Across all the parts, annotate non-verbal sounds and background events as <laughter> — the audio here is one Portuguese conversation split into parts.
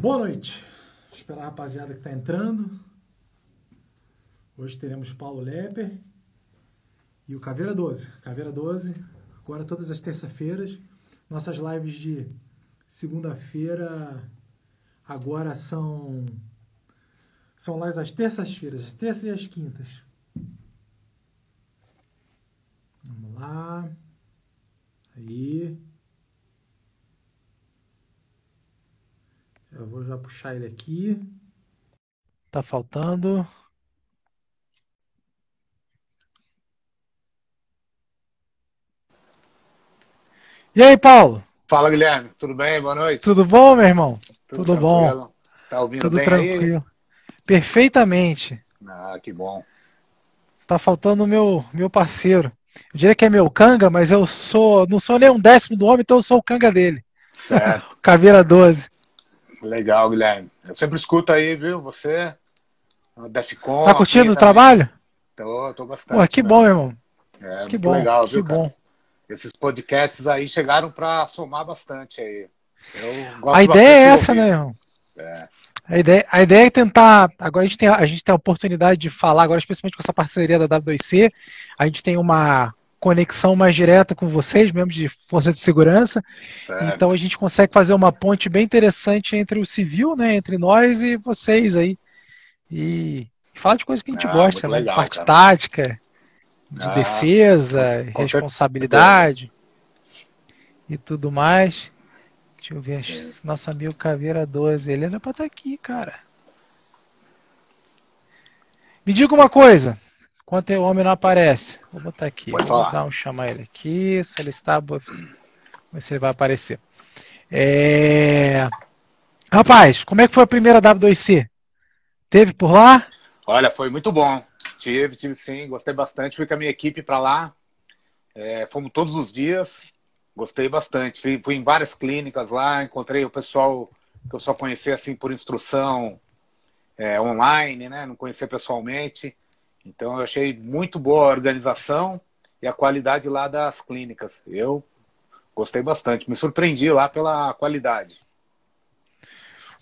Boa noite. Esperar a rapaziada que está entrando. Hoje teremos Paulo Lepper e o Caveira 12. Caveira 12, agora todas as terças-feiras. Nossas lives de segunda-feira agora são são lives às terças-feiras, às terças e às quintas. Vamos lá. Aí. Eu vou já puxar ele aqui. Tá faltando. E aí, Paulo? Fala, Guilherme. Tudo bem? Boa noite. Tudo bom, meu irmão? Tudo, Tudo bom. Tá ouvindo Tudo bem tranquilo. Aí? Perfeitamente. Ah, que bom. Tá faltando o meu, meu parceiro. Eu diria que é meu canga, mas eu sou não sou nem um décimo do homem, então eu sou o canga dele. Certo. <laughs> Caveira 12. Legal, Guilherme. Eu sempre escuto aí, viu? Você, Defcon. Tá curtindo o trabalho? Tô, tô bastante. Pô, que né? bom, irmão. É, que bom, legal, que viu, bom. Cara? Esses podcasts aí chegaram para somar bastante aí. a ideia é essa, né, irmão? É. A ideia, a ideia é tentar. Agora a gente, tem, a gente tem a oportunidade de falar, agora especialmente com essa parceria da W2C, a gente tem uma conexão mais direta com vocês, membros de Força de Segurança. Certo. Então a gente consegue fazer uma ponte bem interessante entre o civil, né, entre nós e vocês aí. E, falar de coisas que a gente Ah, gosta, né? legal, Parte cara. tática, de Ah, defesa, responsabilidade e tudo mais. Deixa eu ver, Sim. nosso amigo Caveira 12, ele era pra estar aqui, cara. Me diga uma coisa, enquanto o homem não aparece, vou botar aqui, Pode vou dar um chamar ele aqui, solicitar, vou ver se ele vai aparecer. É... Rapaz, como é que foi a primeira W2C? Teve por lá? Olha, foi muito bom. Tive, tive sim, gostei bastante. Fui com a minha equipe para lá. É, fomos todos os dias. Gostei bastante. Fui, fui em várias clínicas lá, encontrei o pessoal que eu só conhecia assim por instrução é, online, né? Não conhecia pessoalmente. Então eu achei muito boa a organização e a qualidade lá das clínicas. Eu gostei bastante. Me surpreendi lá pela qualidade.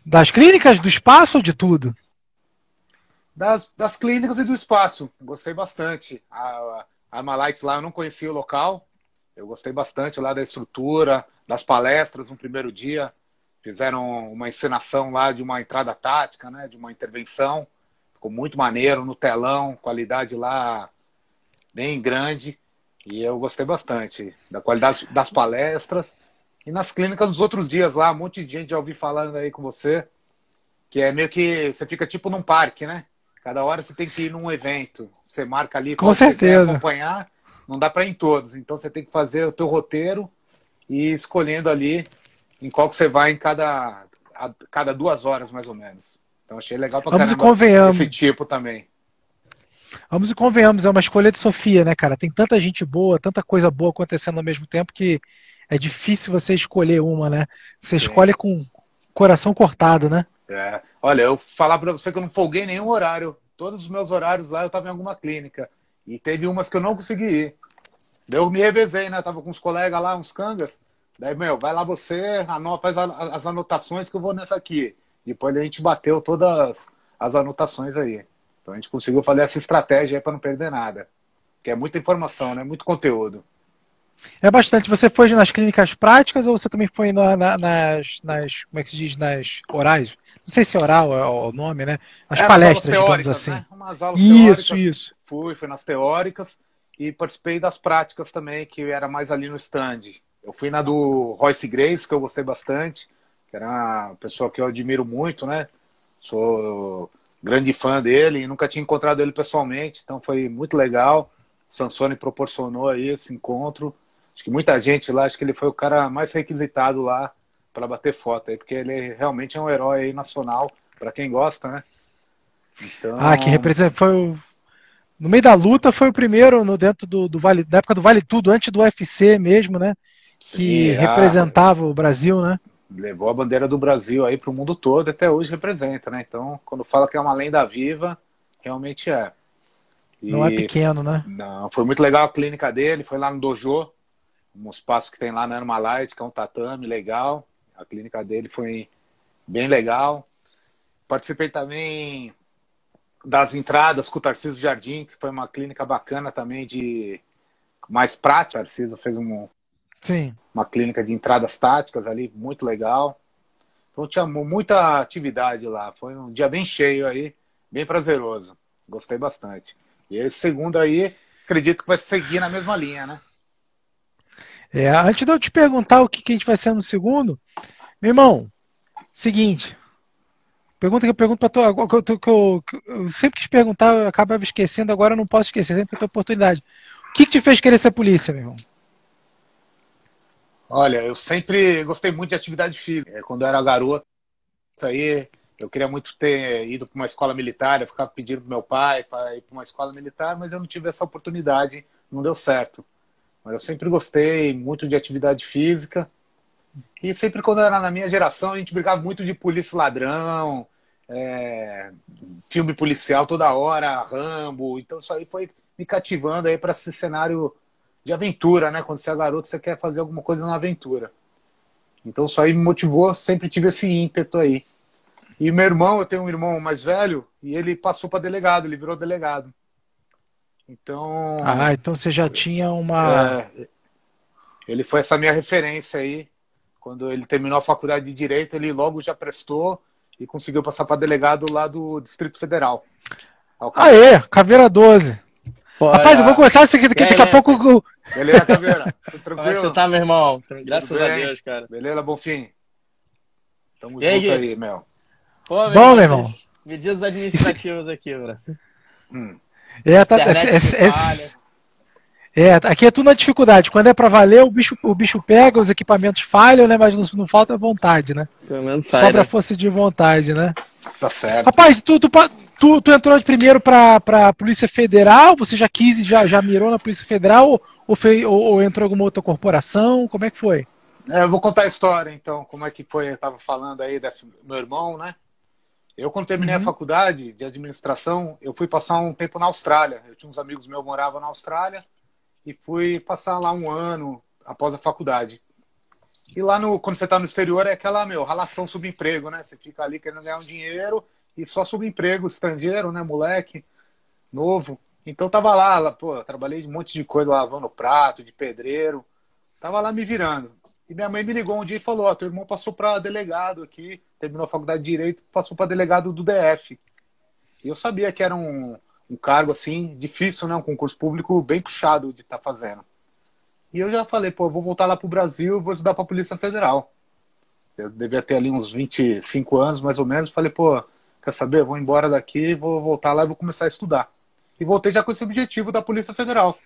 Das clínicas, do espaço ou de tudo? Das, das clínicas e do espaço. Gostei bastante. A, a Armalite lá eu não conhecia o local. Eu gostei bastante lá da estrutura, das palestras no primeiro dia. Fizeram uma encenação lá de uma entrada tática, né? De uma intervenção. Ficou muito maneiro no telão, qualidade lá bem grande. E eu gostei bastante da qualidade das palestras. E nas clínicas nos outros dias lá, um monte de gente já ouvi falando aí com você. Que é meio que você fica tipo num parque, né? Cada hora você tem que ir num evento. Você marca ali Com certeza. acompanhar. Não dá para ir em todos. Então você tem que fazer o teu roteiro e ir escolhendo ali em qual que você vai em cada, a, cada duas horas, mais ou menos. Então achei legal pra Vamos caramba esse tipo também. Vamos e convenhamos, é uma escolha de Sofia, né, cara? Tem tanta gente boa, tanta coisa boa acontecendo ao mesmo tempo que é difícil você escolher uma, né? Você Sim. escolhe com o coração cortado, né? É. Olha, eu falar para você que eu não folguei nenhum horário. Todos os meus horários lá eu estava em alguma clínica. E teve umas que eu não consegui ir. Daí eu me revezei, né? Tava com uns colegas lá, uns cangas. Daí, meu, vai lá você, anota, faz as anotações que eu vou nessa aqui. Depois a gente bateu todas as anotações aí. Então a gente conseguiu fazer essa estratégia aí para não perder nada. Que é muita informação, né? Muito conteúdo. É bastante. Você foi nas clínicas práticas ou você também foi na- na- nas, nas, como é que se diz, nas orais? Não sei se oral é o nome, né? Nas É, palestras, digamos teóricas, assim. Né? Isso, isso. Fui, fui nas teóricas e participei das práticas também, que era mais ali no stand. Eu fui na do Royce Grace, que eu gostei bastante, era uma pessoa que eu admiro muito, né? Sou grande fã dele e nunca tinha encontrado ele pessoalmente, então foi muito legal. O Sansone proporcionou aí esse encontro. Acho que muita gente lá, acho que ele foi o cara mais requisitado lá para bater foto aí, porque ele realmente é um herói aí nacional, para quem gosta, né? Então, Ah, que representa. Foi o, no meio da luta foi o primeiro no dentro do, do Vale, da época do Vale Tudo, antes do UFC mesmo, né? Que sim, ah, representava o Brasil, né? Levou a bandeira do Brasil aí para o mundo todo, até hoje representa, né? Então, quando fala que é uma lenda viva, realmente é. E- Não é pequeno, né? Não, foi muito legal a clínica dele, foi lá no Dojo, um espaço que tem lá na Armalite, que é um tatame legal. A clínica dele foi bem legal. Participei também das entradas com o Tarcísio Jardim, que foi uma clínica bacana também de mais prática. O Tarcísio fez um, Sim. uma clínica de entradas táticas ali, muito legal. Então tinha muita atividade lá. Foi um dia bem cheio aí, bem prazeroso. Gostei bastante. E esse segundo aí, acredito que vai seguir na mesma linha, né? É, antes de eu te perguntar o que, que a gente vai ser no segundo, meu irmão, seguinte. Pergunta que eu pergunto para tu, que eu, que eu, que eu, sempre quis perguntar, eu acabava esquecendo, agora eu não posso esquecer, sempre que eu tenho oportunidade. O que, que te fez querer ser polícia, meu irmão? Olha, eu sempre gostei muito de atividade física. É, quando eu era garoto, aí eu queria muito ter ido para uma escola militar, eu ficava pedindo pro meu pai para ir para uma escola militar, mas eu não tive essa oportunidade, não deu certo. Mas eu sempre gostei muito de atividade física. E sempre quando era na minha geração, a gente brigava muito de polícia ladrão, é, filme policial toda hora, Rambo. Então isso aí foi me cativando aí para esse cenário de aventura, né? Quando você é garoto, você quer fazer alguma coisa na aventura. Então isso aí me motivou, sempre tive esse ímpeto aí. E meu irmão, eu tenho um irmão mais velho, e ele passou para delegado, ele virou delegado. Então. Ah, então você já tinha uma. É, ele foi essa minha referência aí. Quando ele terminou a faculdade de Direito, ele logo já prestou e conseguiu passar para delegado lá do Distrito Federal. Aê, Caveira 12. Fora. Rapaz, eu vou começar isso aqui, daqui, daqui a pouco. Beleza, Caveira? Como é que você tá, meu irmão? Graças a Deus, cara. Beleza, Bonfim? Tamo e junto aí, aí Mel. Pô, meu Bom, meu irmão. Medidas administrativas aqui, Braço. Hum. É, tá, é, é, aqui é tudo na dificuldade. Quando é para valer, o bicho, o bicho pega, os equipamentos falham, né? Mas não, não falta vontade, né? Pelo menos sai, Sobra né? força de vontade, né? Tá certo. Rapaz, tu, tu, tu, tu entrou primeiro pra, pra Polícia Federal? Você já quis e já, já mirou na Polícia Federal? Ou, ou, fez, ou, ou entrou em alguma outra corporação? Como é que foi? É, eu vou contar a história, então, como é que foi, eu tava falando aí desse meu irmão, né? Eu, quando terminei uhum. a faculdade de administração, eu fui passar um tempo na Austrália. Eu tinha uns amigos meus que moravam na Austrália e fui passar lá um ano após a faculdade. E lá, no, quando você está no exterior, é aquela, meu, relação subemprego, né? Você fica ali querendo ganhar um dinheiro e só subemprego estrangeiro, né, moleque, novo. Então tava lá, lá pô, trabalhei de um monte de coisa, lavando prato, de pedreiro. Tava lá me virando. E minha mãe me ligou um dia e falou: Ó, oh, teu irmão passou para delegado aqui, terminou a faculdade de Direito, passou para delegado do DF. E eu sabia que era um, um cargo assim, difícil, né? Um concurso público bem puxado de estar tá fazendo. E eu já falei: pô, vou voltar lá pro Brasil vou estudar para a Polícia Federal. Eu devia ter ali uns 25 anos, mais ou menos. Falei: pô, quer saber? Vou embora daqui, vou voltar lá e vou começar a estudar. E voltei já com esse objetivo da Polícia Federal.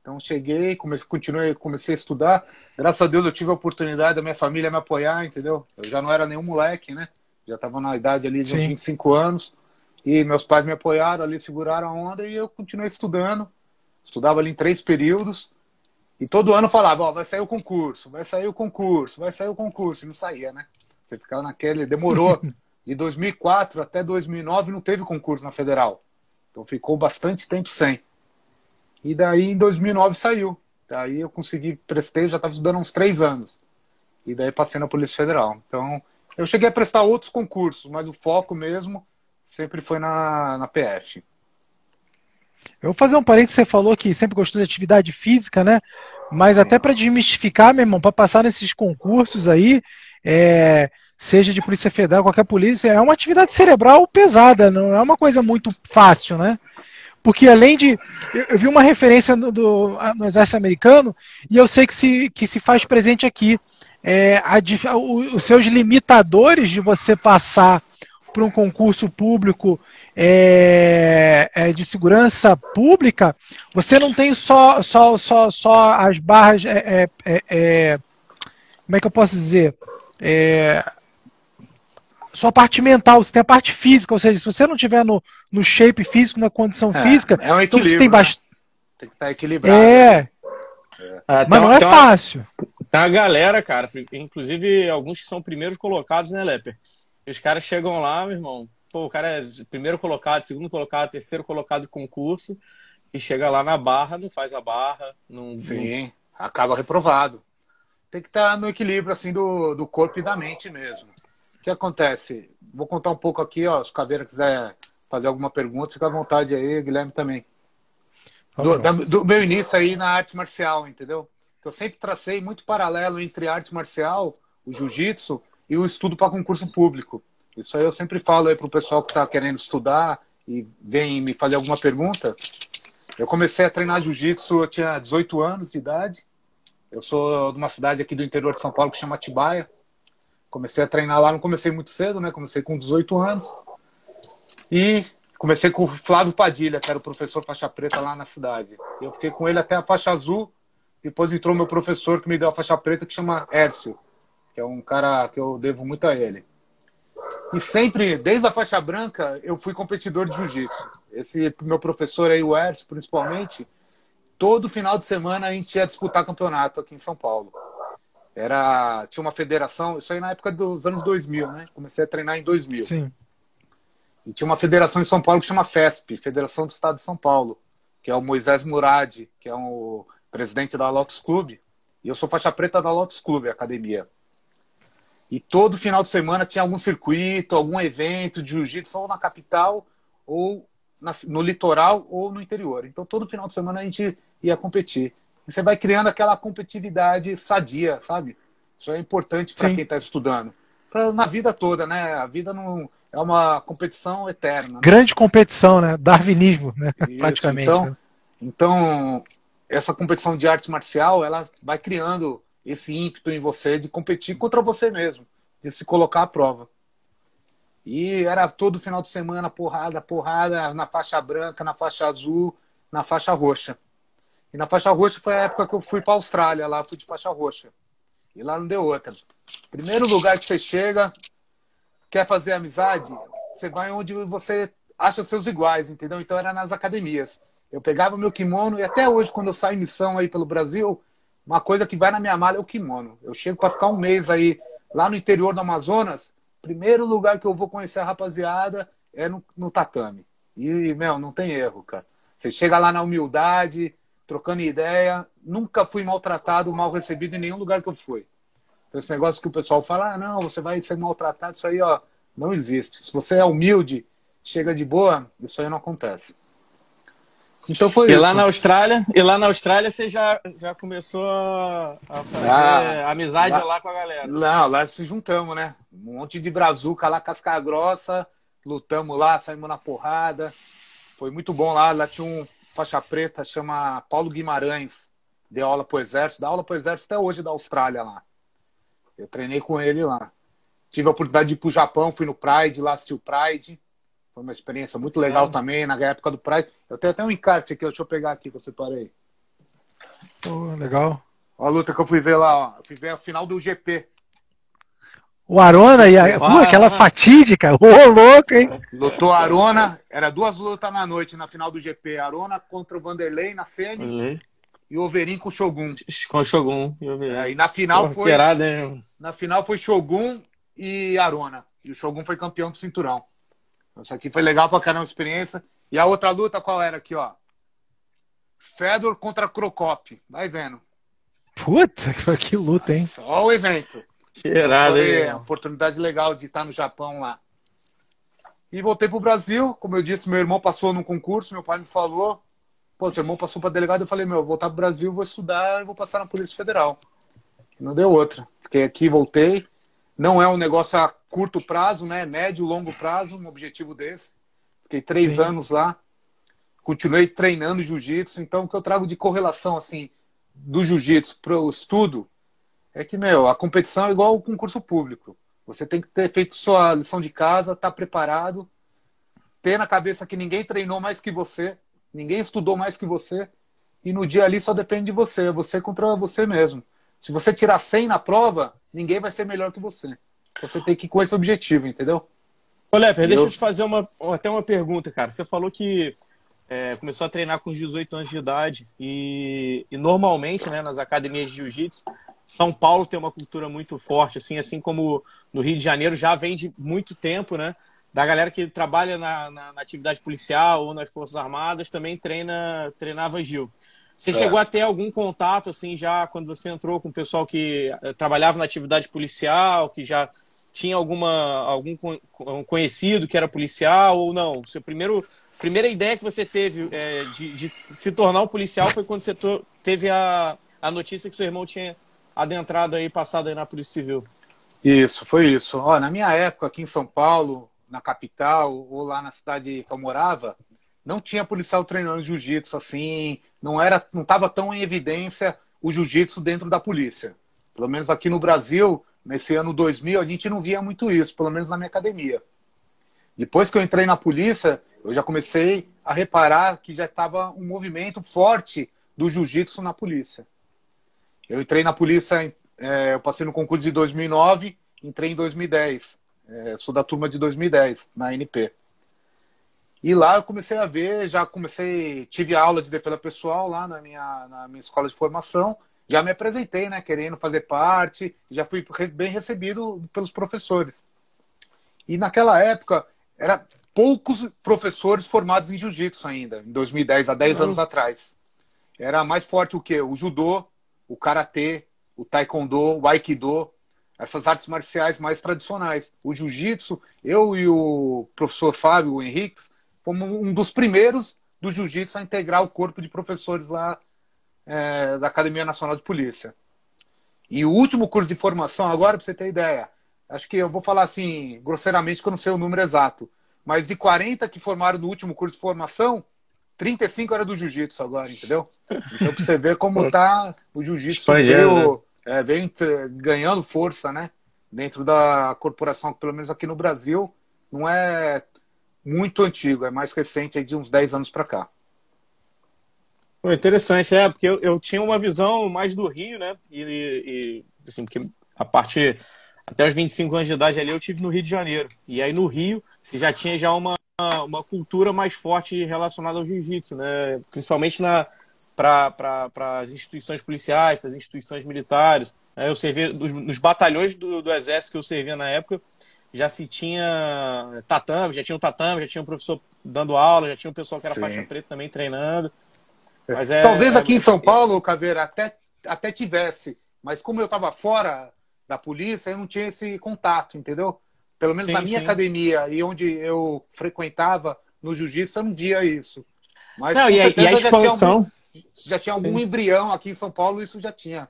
Então cheguei, comecei, continuei, comecei a estudar. Graças a Deus eu tive a oportunidade da minha família me apoiar, entendeu? Eu já não era nenhum moleque, né? Já estava na idade ali de uns 25 anos. E meus pais me apoiaram ali, seguraram a onda e eu continuei estudando. Estudava ali em três períodos. E todo ano falava, ó, vai sair o concurso, vai sair o concurso, vai sair o concurso. E não saía, né? Você ficava naquele... Demorou. <laughs> De 2004 até 2009 não teve concurso na Federal. Então ficou bastante tempo sem. E daí em 2009 saiu. Daí eu consegui, prestei, já estava estudando uns três anos. E daí passei na Polícia Federal. Então eu cheguei a prestar outros concursos, mas o foco mesmo sempre foi na, na PF. Eu vou fazer um parênteses, você falou que sempre gostou de atividade física, né? Mas até para desmistificar, meu irmão, para passar nesses concursos aí, é, seja de Polícia Federal, qualquer polícia, é uma atividade cerebral pesada, não é uma coisa muito fácil, né? Porque além de. Eu, eu vi uma referência no, do, no exército americano e eu sei que se, que se faz presente aqui. É, a, os seus limitadores de você passar para um concurso público é, é, de segurança pública, você não tem só, só, só, só as barras. É, é, é, é como é que eu posso dizer? só a parte mental, você tem a parte física, ou seja, se você não tiver no, no shape físico, na condição é, física, é um então você tem bastante. Né? Tem que estar equilibrado. É. Né? Ah, Mas não é fácil. Tá a galera, cara, inclusive alguns que são primeiros colocados, né, Leper? Os caras chegam lá, meu irmão, pô, o cara é primeiro colocado, segundo colocado, terceiro colocado de concurso, e chega lá na barra, não faz a barra, não. Sim, não... acaba reprovado. Tem que estar no equilíbrio, assim, do, do corpo e da mente mesmo. O que acontece? Vou contar um pouco aqui, ó. Se o Caveira quiser fazer alguma pergunta, fica à vontade aí, Guilherme também. Do, da, do meu início aí na arte marcial, entendeu? Eu sempre tracei muito paralelo entre arte marcial, o jiu-jitsu e o estudo para concurso público. Isso aí eu sempre falo aí para o pessoal que está querendo estudar e vem me fazer alguma pergunta. Eu comecei a treinar jiu-jitsu, eu tinha 18 anos de idade. Eu sou de uma cidade aqui do interior de São Paulo que chama Atibaia. Comecei a treinar lá, não comecei muito cedo, né? Comecei com 18 anos. E comecei com o Flávio Padilha, que era o professor faixa preta lá na cidade. Eu fiquei com ele até a faixa azul. Depois entrou meu professor que me deu a faixa preta, que chama Ércio, que é um cara que eu devo muito a ele. E sempre, desde a faixa branca, eu fui competidor de jiu-jitsu. Esse meu professor aí, o Ércio, principalmente, todo final de semana a gente ia disputar campeonato aqui em São Paulo. Era, tinha uma federação, isso aí na época dos anos 2000, né? Comecei a treinar em 2000. Sim. E tinha uma federação em São Paulo que chama FESP, Federação do Estado de São Paulo, que é o Moisés Murad, que é o presidente da Lotus Clube. E eu sou faixa preta da Lotus Clube, academia. E todo final de semana tinha algum circuito, algum evento de jiu-jitsu, ou na capital, ou na, no litoral, ou no interior. Então todo final de semana a gente ia competir. E você vai criando aquela competitividade sadia, sabe? Isso é importante para quem está estudando. Pra, na vida toda, né? A vida não é uma competição eterna. Né? Grande competição, né? Darwinismo, né? Isso, <laughs> Praticamente. Então, né? então, essa competição de arte marcial, ela vai criando esse ímpeto em você de competir contra você mesmo, de se colocar à prova. E era todo final de semana porrada, porrada na faixa branca, na faixa azul, na faixa roxa. E na faixa roxa foi a época que eu fui para a Austrália, lá fui de faixa roxa. E lá não deu outra. Primeiro lugar que você chega, quer fazer amizade, você vai onde você acha seus iguais, entendeu? Então era nas academias. Eu pegava meu kimono e até hoje, quando eu saio em missão aí pelo Brasil, uma coisa que vai na minha mala é o kimono. Eu chego para ficar um mês aí lá no interior do Amazonas. Primeiro lugar que eu vou conhecer a rapaziada é no, no tatame. E, meu, não tem erro, cara. Você chega lá na humildade, trocando ideia. Nunca fui maltratado, mal recebido em nenhum lugar que eu fui. Então, esse negócio que o pessoal fala, ah, não, você vai ser maltratado, isso aí, ó, não existe. Se você é humilde, chega de boa, isso aí não acontece. Então foi e isso. lá na Austrália, e lá na Austrália você já, já começou a, fazer ah, amizade lá, lá, com a galera. Não, lá se juntamos, né? Um monte de brazuca lá, casca grossa, lutamos lá, saímos na porrada. Foi muito bom lá, lá tinha um faixa preta, chama Paulo Guimarães, deu aula pro exército, dá aula pro exército até hoje da Austrália lá. Eu treinei com ele lá. Tive a oportunidade de ir pro Japão, fui no Pride, lá assisti o Pride. Foi uma experiência muito legal é. também, na época do Pride. Eu tenho até um encarte aqui, deixa eu pegar aqui que eu separei. Oh, legal. Ó, a luta que eu fui ver lá, ó. Eu fui ver a final do GP. O Arona e a. Aquela fatídica. Ô, oh, louco, hein? Lutou a Arona. Era duas lutas na noite na final do GP. Arona contra o Vanderlei na semi. Uhum. E o Overin com o Shogun. Com o Shogun. E, é, e na final Porra, foi. Na final foi Shogun e Arona. E o Shogun foi campeão do cinturão. Isso aqui foi legal pra caramba a experiência. E a outra luta qual era aqui, ó? Fedor contra Crocop. Vai vendo. Puta, que luta, hein? Só o evento. Cheirado, Foi hein? oportunidade legal de estar no Japão lá. E voltei pro Brasil. Como eu disse, meu irmão passou num concurso, meu pai me falou. Pô, teu irmão passou para delegado. Eu falei, meu, vou voltar pro Brasil, vou estudar e vou passar na Polícia Federal. Não deu outra. Fiquei aqui, voltei. Não é um negócio a curto prazo, né? Médio, longo prazo, um objetivo desse. Fiquei três Sim. anos lá. Continuei treinando jiu-jitsu. Então, o que eu trago de correlação, assim, do jiu-jitsu para o estudo é que, meu, a competição é igual o concurso público. Você tem que ter feito sua lição de casa, estar tá preparado, ter na cabeça que ninguém treinou mais que você, ninguém estudou mais que você, e no dia ali só depende de você, é você contra você mesmo. Se você tirar 100 na prova, ninguém vai ser melhor que você. Você tem que ir com esse objetivo, entendeu? Ô, Leper, deixa eu te fazer uma, até uma pergunta, cara. Você falou que é, começou a treinar com 18 anos de idade e, e normalmente, né, nas academias de jiu-jitsu, São Paulo tem uma cultura muito forte, assim, assim como no Rio de Janeiro já vem de muito tempo, né? Da galera que trabalha na, na, na atividade policial ou nas Forças Armadas também treina, treinava Gil. Você chegou a ter algum contato, assim, já quando você entrou com o pessoal que eh, trabalhava na atividade policial, que já tinha alguma algum conhecido que era policial ou não? Seu primeiro primeira ideia que você teve é, de, de, se tornar um policial foi quando você to, teve a, a notícia que seu irmão tinha adentrado aí, passado aí na Polícia Civil. Isso, foi isso. Ó, na minha época, aqui em São Paulo, na capital, ou lá na cidade que eu morava, não tinha policial treinando jiu-jitsu assim, não era, não estava tão em evidência o jiu-jitsu dentro da polícia. Pelo menos aqui no Brasil, nesse ano 2000, a gente não via muito isso, pelo menos na minha academia. Depois que eu entrei na polícia, eu já comecei a reparar que já estava um movimento forte do jiu-jitsu na polícia. Eu entrei na polícia, é, eu passei no concurso de 2009, entrei em 2010. É, sou da turma de 2010, na NP. E lá eu comecei a ver, já comecei, tive aula de defesa pessoal lá na minha, na minha escola de formação, já me apresentei, né, querendo fazer parte, já fui bem recebido pelos professores. E naquela época, era poucos professores formados em jiu-jitsu ainda, em 2010, há 10 uhum. anos atrás. Era mais forte o quê? O judô, o karatê, o taekwondo, o aikido, essas artes marciais mais tradicionais. O jiu-jitsu, eu e o professor Fábio o Henrique, fomos um dos primeiros do jiu-jitsu a integrar o corpo de professores lá é, da Academia Nacional de Polícia. E o último curso de formação, agora, para você ter ideia, acho que eu vou falar assim, grosseiramente, que eu não sei o número exato, mas de 40 que formaram no último curso de formação, 35 era do jiu-jitsu agora, entendeu? Então, pra você ver como tá o jiu-jitsu veio, é, veio ganhando força, né? Dentro da corporação, pelo menos aqui no Brasil, não é muito antigo, é mais recente, é de uns 10 anos para cá. Pô, interessante, é, porque eu, eu, tinha uma visão mais do Rio, né? E, e assim, porque a parte até os 25 anos de idade ali eu tive no Rio de Janeiro. E aí no Rio, você já tinha já uma, uma cultura mais forte relacionada ao jiu-jitsu, né? Principalmente na para as instituições policiais, para as instituições militares. Eu servi nos, nos batalhões do, do, exército que eu servia na época, já se tinha tatame, já tinha um tatame, já tinha um professor dando aula, já tinha um pessoal que era Sim. faixa preta também treinando. Mas é, Talvez aqui é, em São Paulo, Caveira, até, até tivesse, mas como eu estava fora da polícia, eu não tinha esse contato, entendeu? Pelo menos sim, na minha sim. academia e onde eu frequentava no jiu-jitsu, eu não via isso. Mas não, e, a, e a expansão. Já tinha, algum, já tinha algum embrião aqui em São Paulo, isso já tinha.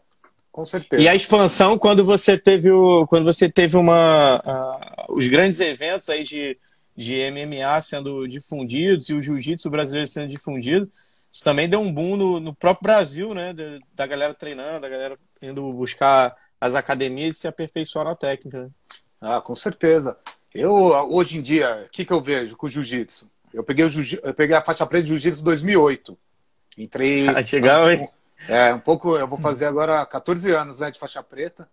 Com certeza. E a expansão, quando você teve, o, quando você teve uma, uh, os grandes eventos aí de, de MMA sendo difundidos e o jiu-jitsu brasileiro sendo difundido, isso também deu um boom no, no próprio Brasil, né? Da galera treinando, da galera indo buscar as academias e se aperfeiçoar na técnica. Né? Ah, com certeza. Eu, hoje em dia, o que, que eu vejo com o jiu-jitsu? Eu peguei, o jiu eu peguei a faixa preta de jiu-jitsu em 2008. Entrei. <laughs> Ah, legal, hein? É, um pouco. Eu vou fazer agora 14 anos né, de faixa preta.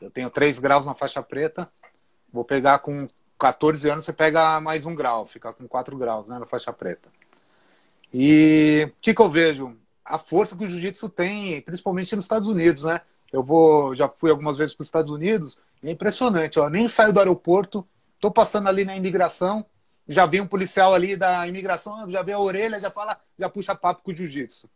Eu tenho 3 graus na faixa preta. Vou pegar com 14 anos, você pega mais um grau, fica com 4 graus né, na faixa preta. E o que, que eu vejo? A força que o jiu-jitsu tem, principalmente nos Estados Unidos, né? Eu vou, já fui algumas vezes para os Estados Unidos, é impressionante, ó. Nem saio do aeroporto, tô passando ali na imigração, já vem um policial ali da imigração, já vê a orelha, já fala, já puxa papo com o jiu-jitsu.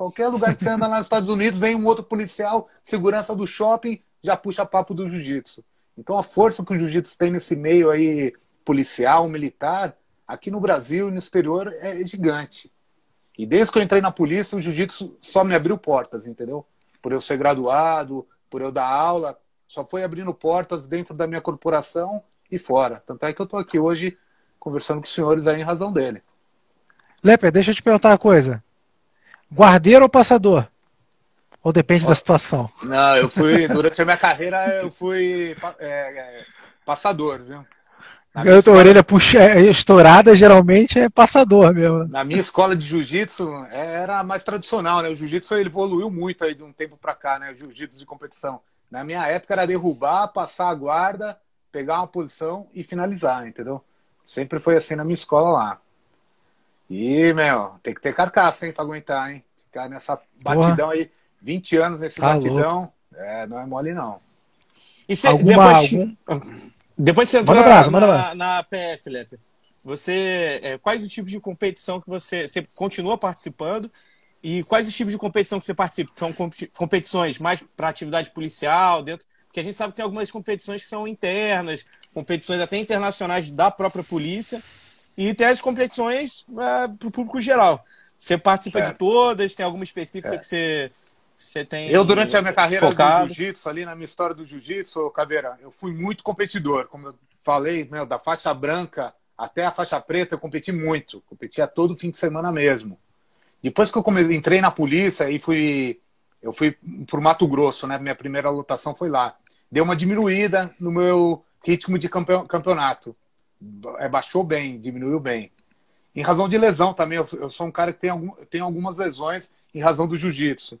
Qualquer lugar que você anda lá nos Estados Unidos, vem um outro policial, segurança do shopping, já puxa papo do jiu-jitsu. Então a força que o jiu-jitsu tem nesse meio aí policial, militar, aqui no Brasil e no exterior é gigante. E desde que eu entrei na polícia, o jiu-jitsu só me abriu portas, entendeu? Por eu ser graduado, por eu dar aula, só foi abrindo portas dentro da minha corporação e fora. Tanto é que eu estou aqui hoje conversando com os senhores aí em razão dele. Leper, deixa eu te perguntar uma coisa. Guardeiro ou passador? Ou depende da situação? Não, eu fui, <laughs> durante a minha carreira, eu fui é, é, passador, viu? Eu escola... orelha puxa, é, estourada geralmente é passador mesmo. Na minha escola de jiu-jitsu era mais tradicional, né? O jiu-jitsu evoluiu muito aí de um tempo para cá, né? O jiu-jitsu de competição. Na minha época era derrubar, passar a guarda, pegar uma posição e finalizar, entendeu? Sempre foi assim na minha escola lá. E, meu, tem que ter carcaça, hein, pra aguentar, hein? Ficar nessa batidão Porra. aí, 20 anos nesse tá batidão, louco. é, não é mole não. E cê, Alguma, depois... algum... Depois você entrou na, na, na PF, Leper. Você, é, quais os tipos de competição que você, você continua participando E quais os tipos de competição que você participa? São competições mais para atividade policial, dentro. Porque a gente sabe que tem algumas competições que são internas, competições até internacionais da própria polícia, e tem as competições é, para o público geral. Você participa certo. de todas? Tem alguma específica é. que você, você tem? Eu, durante a minha carreira focado? do jiu-jitsu, ali na minha história do jiu-jitsu, Caveira, eu fui muito competidor. Como eu falei, meu, da faixa branca até a faixa preta, eu competi muito. Competia todo fim de semana mesmo. Depois que eu comecei, entrei na polícia e fui. Eu fui pro Mato Grosso, né? Minha primeira lotação foi lá. Deu uma diminuída no meu ritmo de campeonato. É, baixou bem, diminuiu bem. Em razão de lesão também. Eu, eu sou um cara que tem, algum, tem algumas lesões em razão do jiu-jitsu.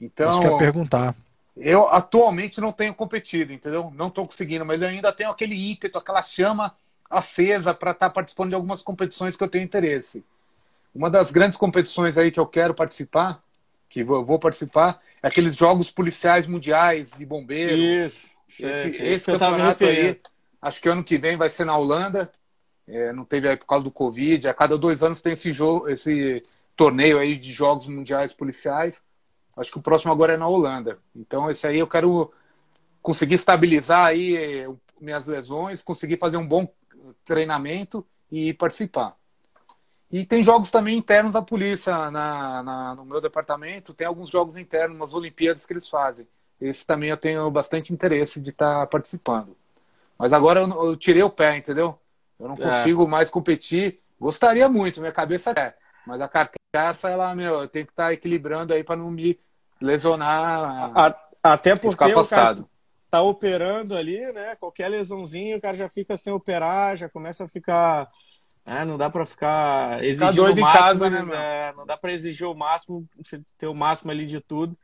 Então. Isso que eu perguntar. Eu atualmente não tenho competido, entendeu? Não estou conseguindo, mas eu ainda tenho aquele ímpeto, aquela chama acesa para estar tá participando de algumas competições que eu tenho interesse. Uma das grandes competições aí que eu quero participar, que eu vou participar, é aqueles jogos policiais mundiais de bombeiros. Isso. Esse, é, esse campeonato aí, acho que ano que vem vai ser na Holanda. É, não teve aí por causa do Covid. A cada dois anos tem esse jogo, esse torneio aí de jogos mundiais policiais. Acho que o próximo agora é na Holanda. Então esse aí eu quero conseguir estabilizar aí eh, minhas lesões, conseguir fazer um bom treinamento e participar. E tem jogos também internos da polícia na, na, no meu departamento. Tem alguns jogos internos, umas Olimpíadas que eles fazem. Esse também eu tenho bastante interesse de estar tá participando. Mas agora eu, eu, tirei o pé, entendeu? Eu não é. consigo mais competir. Gostaria muito, minha cabeça é. Mas a carcaça, ela, meu, eu tenho que estar tá equilibrando aí para não me lesionar. A, até porque ficar afastado. o cara tá operando ali, né? Qualquer lesãozinha, o cara já fica sem operar, já começa a ficar é, não dá para ficar exigindo o máximo, casa, né, é, não dá para exigir o máximo, ter o máximo ali de tudo.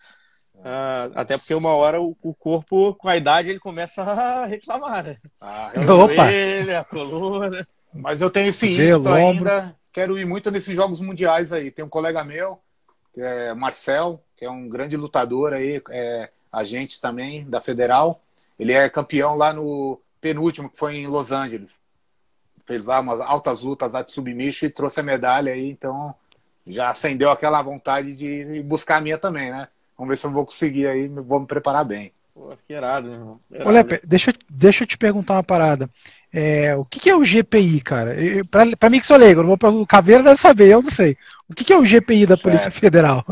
Uh, até porque uma hora o, o, corpo, com a idade, ele começa a reclamar, né? Ah, é o joelho, a coluna. Mas eu tenho esse ímpeto ainda. Quero ir muito nesses jogos mundiais aí. Tem um colega meu, que é Marcel, que é um grande lutador aí, é agente também da Federal. Ele é campeão lá no penúltimo, que foi em Los Angeles fez lá umas altas lutas lá de submisso e trouxe a medalha aí, então já acendeu aquela vontade de buscar a minha também, né? Vamos ver se eu vou conseguir aí, vou me preparar bem. Pô, que irado, irmão. Olha, deixa, deixa eu te perguntar uma parada. É, o que, que, é o GPI, cara? Para mim que sou leigo, não vou o Caveira deve saber, eu não sei. O que, que é o GPI da Polícia Federal?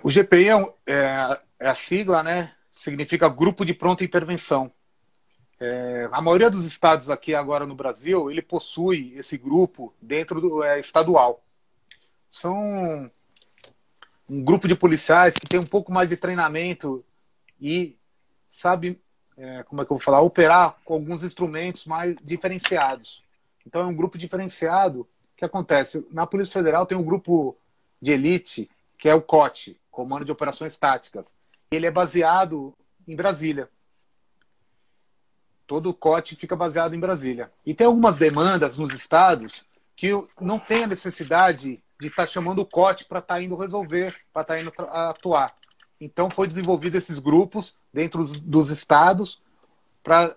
O GPI é, é, é, a sigla, né? Significa Grupo de Pronta Intervenção. É, a maioria dos estados aqui agora no Brasil, ele possui esse grupo dentro do é, estadual. São um grupo de policiais que tem um pouco mais de treinamento e sabe, é, como é que eu vou falar, operar com alguns instrumentos mais diferenciados. Então é um grupo diferenciado. Que acontece? Na Polícia Federal tem um grupo de elite que é o COT, Comando de Operações Táticas. Ele é baseado em Brasília todo o COT fica baseado em Brasília. E tem algumas demandas nos estados que não tem a necessidade de estar tá chamando o COT para estar tá indo resolver, para estar tá indo atuar. Então foi desenvolvido esses grupos dentro dos estados para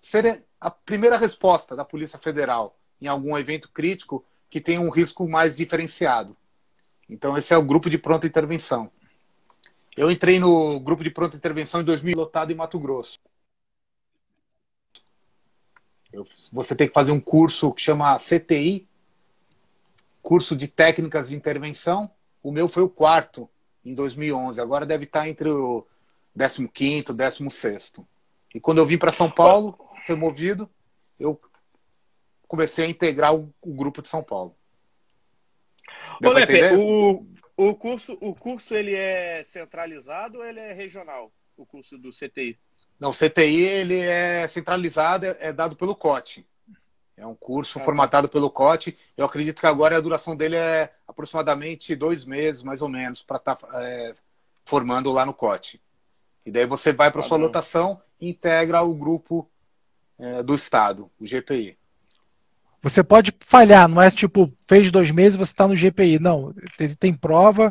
ser a primeira resposta da Polícia Federal em algum evento crítico que tem um risco mais diferenciado. Então esse é o grupo de pronta intervenção. Eu entrei no grupo de pronta intervenção em 2000, lotado em Mato Grosso. Eu, você tem que fazer um curso que chama CTI, curso de técnicas de intervenção. O meu foi o quarto em 2011. Agora deve estar entre o 15 e 16. E quando eu vim para São Paulo, removido, eu comecei a integrar o, o grupo de São Paulo. Ô, Lepe, o, o, curso, o curso ele é centralizado ou ele é regional? O curso do CTI? Não, o CTI ele é centralizado, é, é dado pelo COT. É um curso ah, formatado pelo COT. Eu acredito que agora a duração dele é aproximadamente dois meses, mais ou menos, para estar tá, é, formando lá no COT. E daí você vai para a sua lotação e integra o grupo é, do Estado, o GPI. Você pode falhar, não é tipo, fez dois meses você está no GPI. Não, tem, tem prova,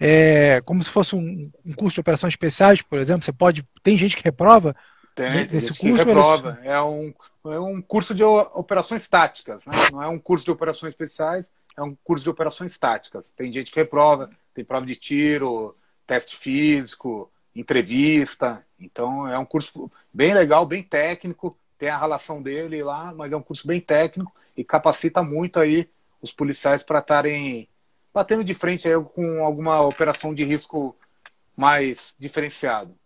é, como se fosse um, um, curso de operações especiais, por exemplo? Você pode. Tem gente que reprova? Tem, nesse curso, reprova. É um, é um curso de operações táticas, né? não é um curso de operações especiais, é um curso de operações táticas. Tem gente que reprova, tem prova de tiro, teste físico, entrevista. Então é um curso bem legal, bem técnico. Tem a relação dele lá, mas é um curso bem técnico e capacita muito aí os policiais para estarem batendo de frente aí com alguma operação de risco mais diferenciado.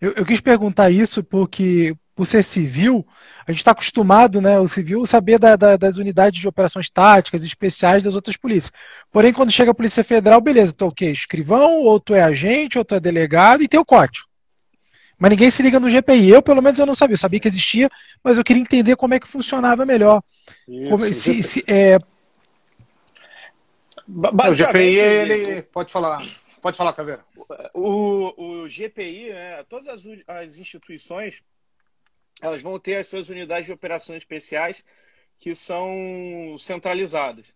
Eu, eu quis perguntar isso porque, por ser civil, a gente está acostumado, né, o civil, saber da, da, das unidades de operações táticas especiais das outras polícias. Porém, quando chega a Polícia Federal, beleza, tu é o quê? Escrivão, ou tu é agente, ou tu é delegado, e tem o código. Mas ninguém se liga no GPI. Eu, pelo menos, eu não sabia. Eu sabia que existia, mas eu queria entender como é que funcionava melhor. Isso, como, se, se, é... O GPI, ele... Pode falar. Pode falar, Caveira. O, o GPI, né, todas as, as instituições, elas vão ter as suas unidades de operações especiais que são centralizadas.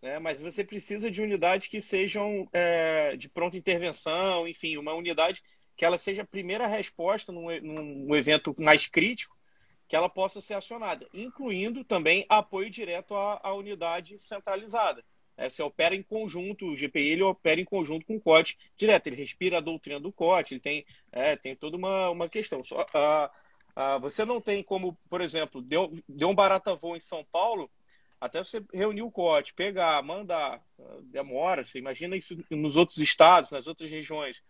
Né? Mas você precisa de unidades que sejam é, de pronta intervenção, enfim, uma unidade que ela seja a primeira resposta num, num evento mais crítico, que ela possa ser acionada, incluindo também apoio direto à, à unidade centralizada. É, você opera em conjunto, o GPI ele opera em conjunto com o COT direto, ele respira a doutrina do COT, ele tem, é, tem toda uma, uma questão. Só, você não tem como, por exemplo, deu, deu um barata voo em São Paulo, até você reunir o COT, pegar, mandar, demora, você imagina isso nos outros estados, nas outras regiões.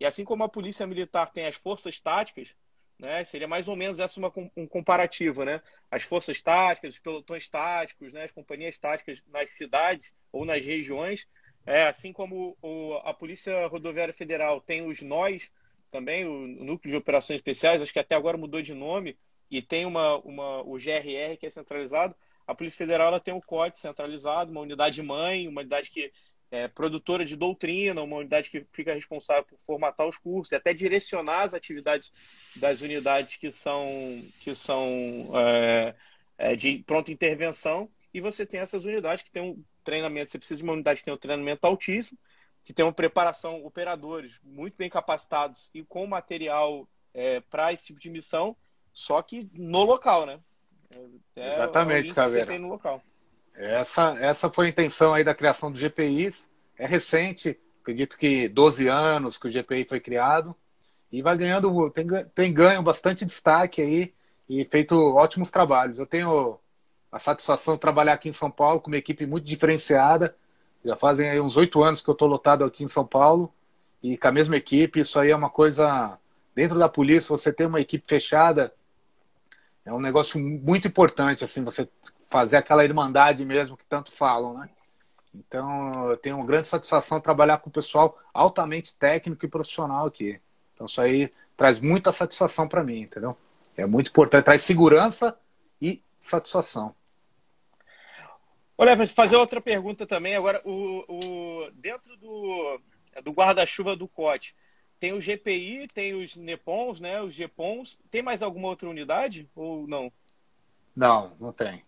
E assim como a polícia militar tem as forças táticas, né? Seria mais ou menos essa uma, um comparativo, né? As forças táticas, os pelotões táticos, né? as companhias táticas nas cidades ou nas regiões, é, assim como o, a Polícia Rodoviária Federal tem os nós também, o, Núcleo de Operações Especiais, acho que até agora mudou de nome, e tem uma, uma, o GRR que é centralizado, a Polícia Federal ela tem o COT centralizado, uma unidade mãe, uma unidade que é, produtora de doutrina, uma unidade que fica responsável por formatar os cursos e até direcionar as atividades das unidades que são, que são é, é, de pronta intervenção. E você tem essas unidades que têm um treinamento, você precisa de uma unidade que tem um treinamento altíssimo, que tem uma preparação, operadores muito bem capacitados e com material é, para esse tipo de missão, só que no local, né? É, Exatamente, Caveira. no local. Essa, essa foi a intenção aí da criação do GPI. É recente, acredito que 12 anos que o GPI foi criado. E vai ganhando, tem, tem ganho bastante destaque aí e feito ótimos trabalhos. Eu tenho a satisfação de trabalhar aqui em São Paulo com uma equipe muito diferenciada. Já fazem aí uns oito anos que eu estou lotado aqui em São Paulo e com a mesma equipe. Isso aí é uma coisa dentro da polícia. Você ter uma equipe fechada é um negócio muito importante, assim, você fazer aquela irmandade mesmo que tanto falam, né? Então, eu tenho uma grande satisfação trabalhar com o pessoal altamente técnico e profissional aqui. Então, isso aí traz muita satisfação para mim, entendeu? É muito importante, traz segurança e satisfação. Olha, para fazer outra pergunta também. Agora, o, o dentro do, do guarda-chuva do COT, tem o GPI, tem os NEPONs, né? Os GPONs. Tem mais alguma outra unidade ou não? Não, não tem.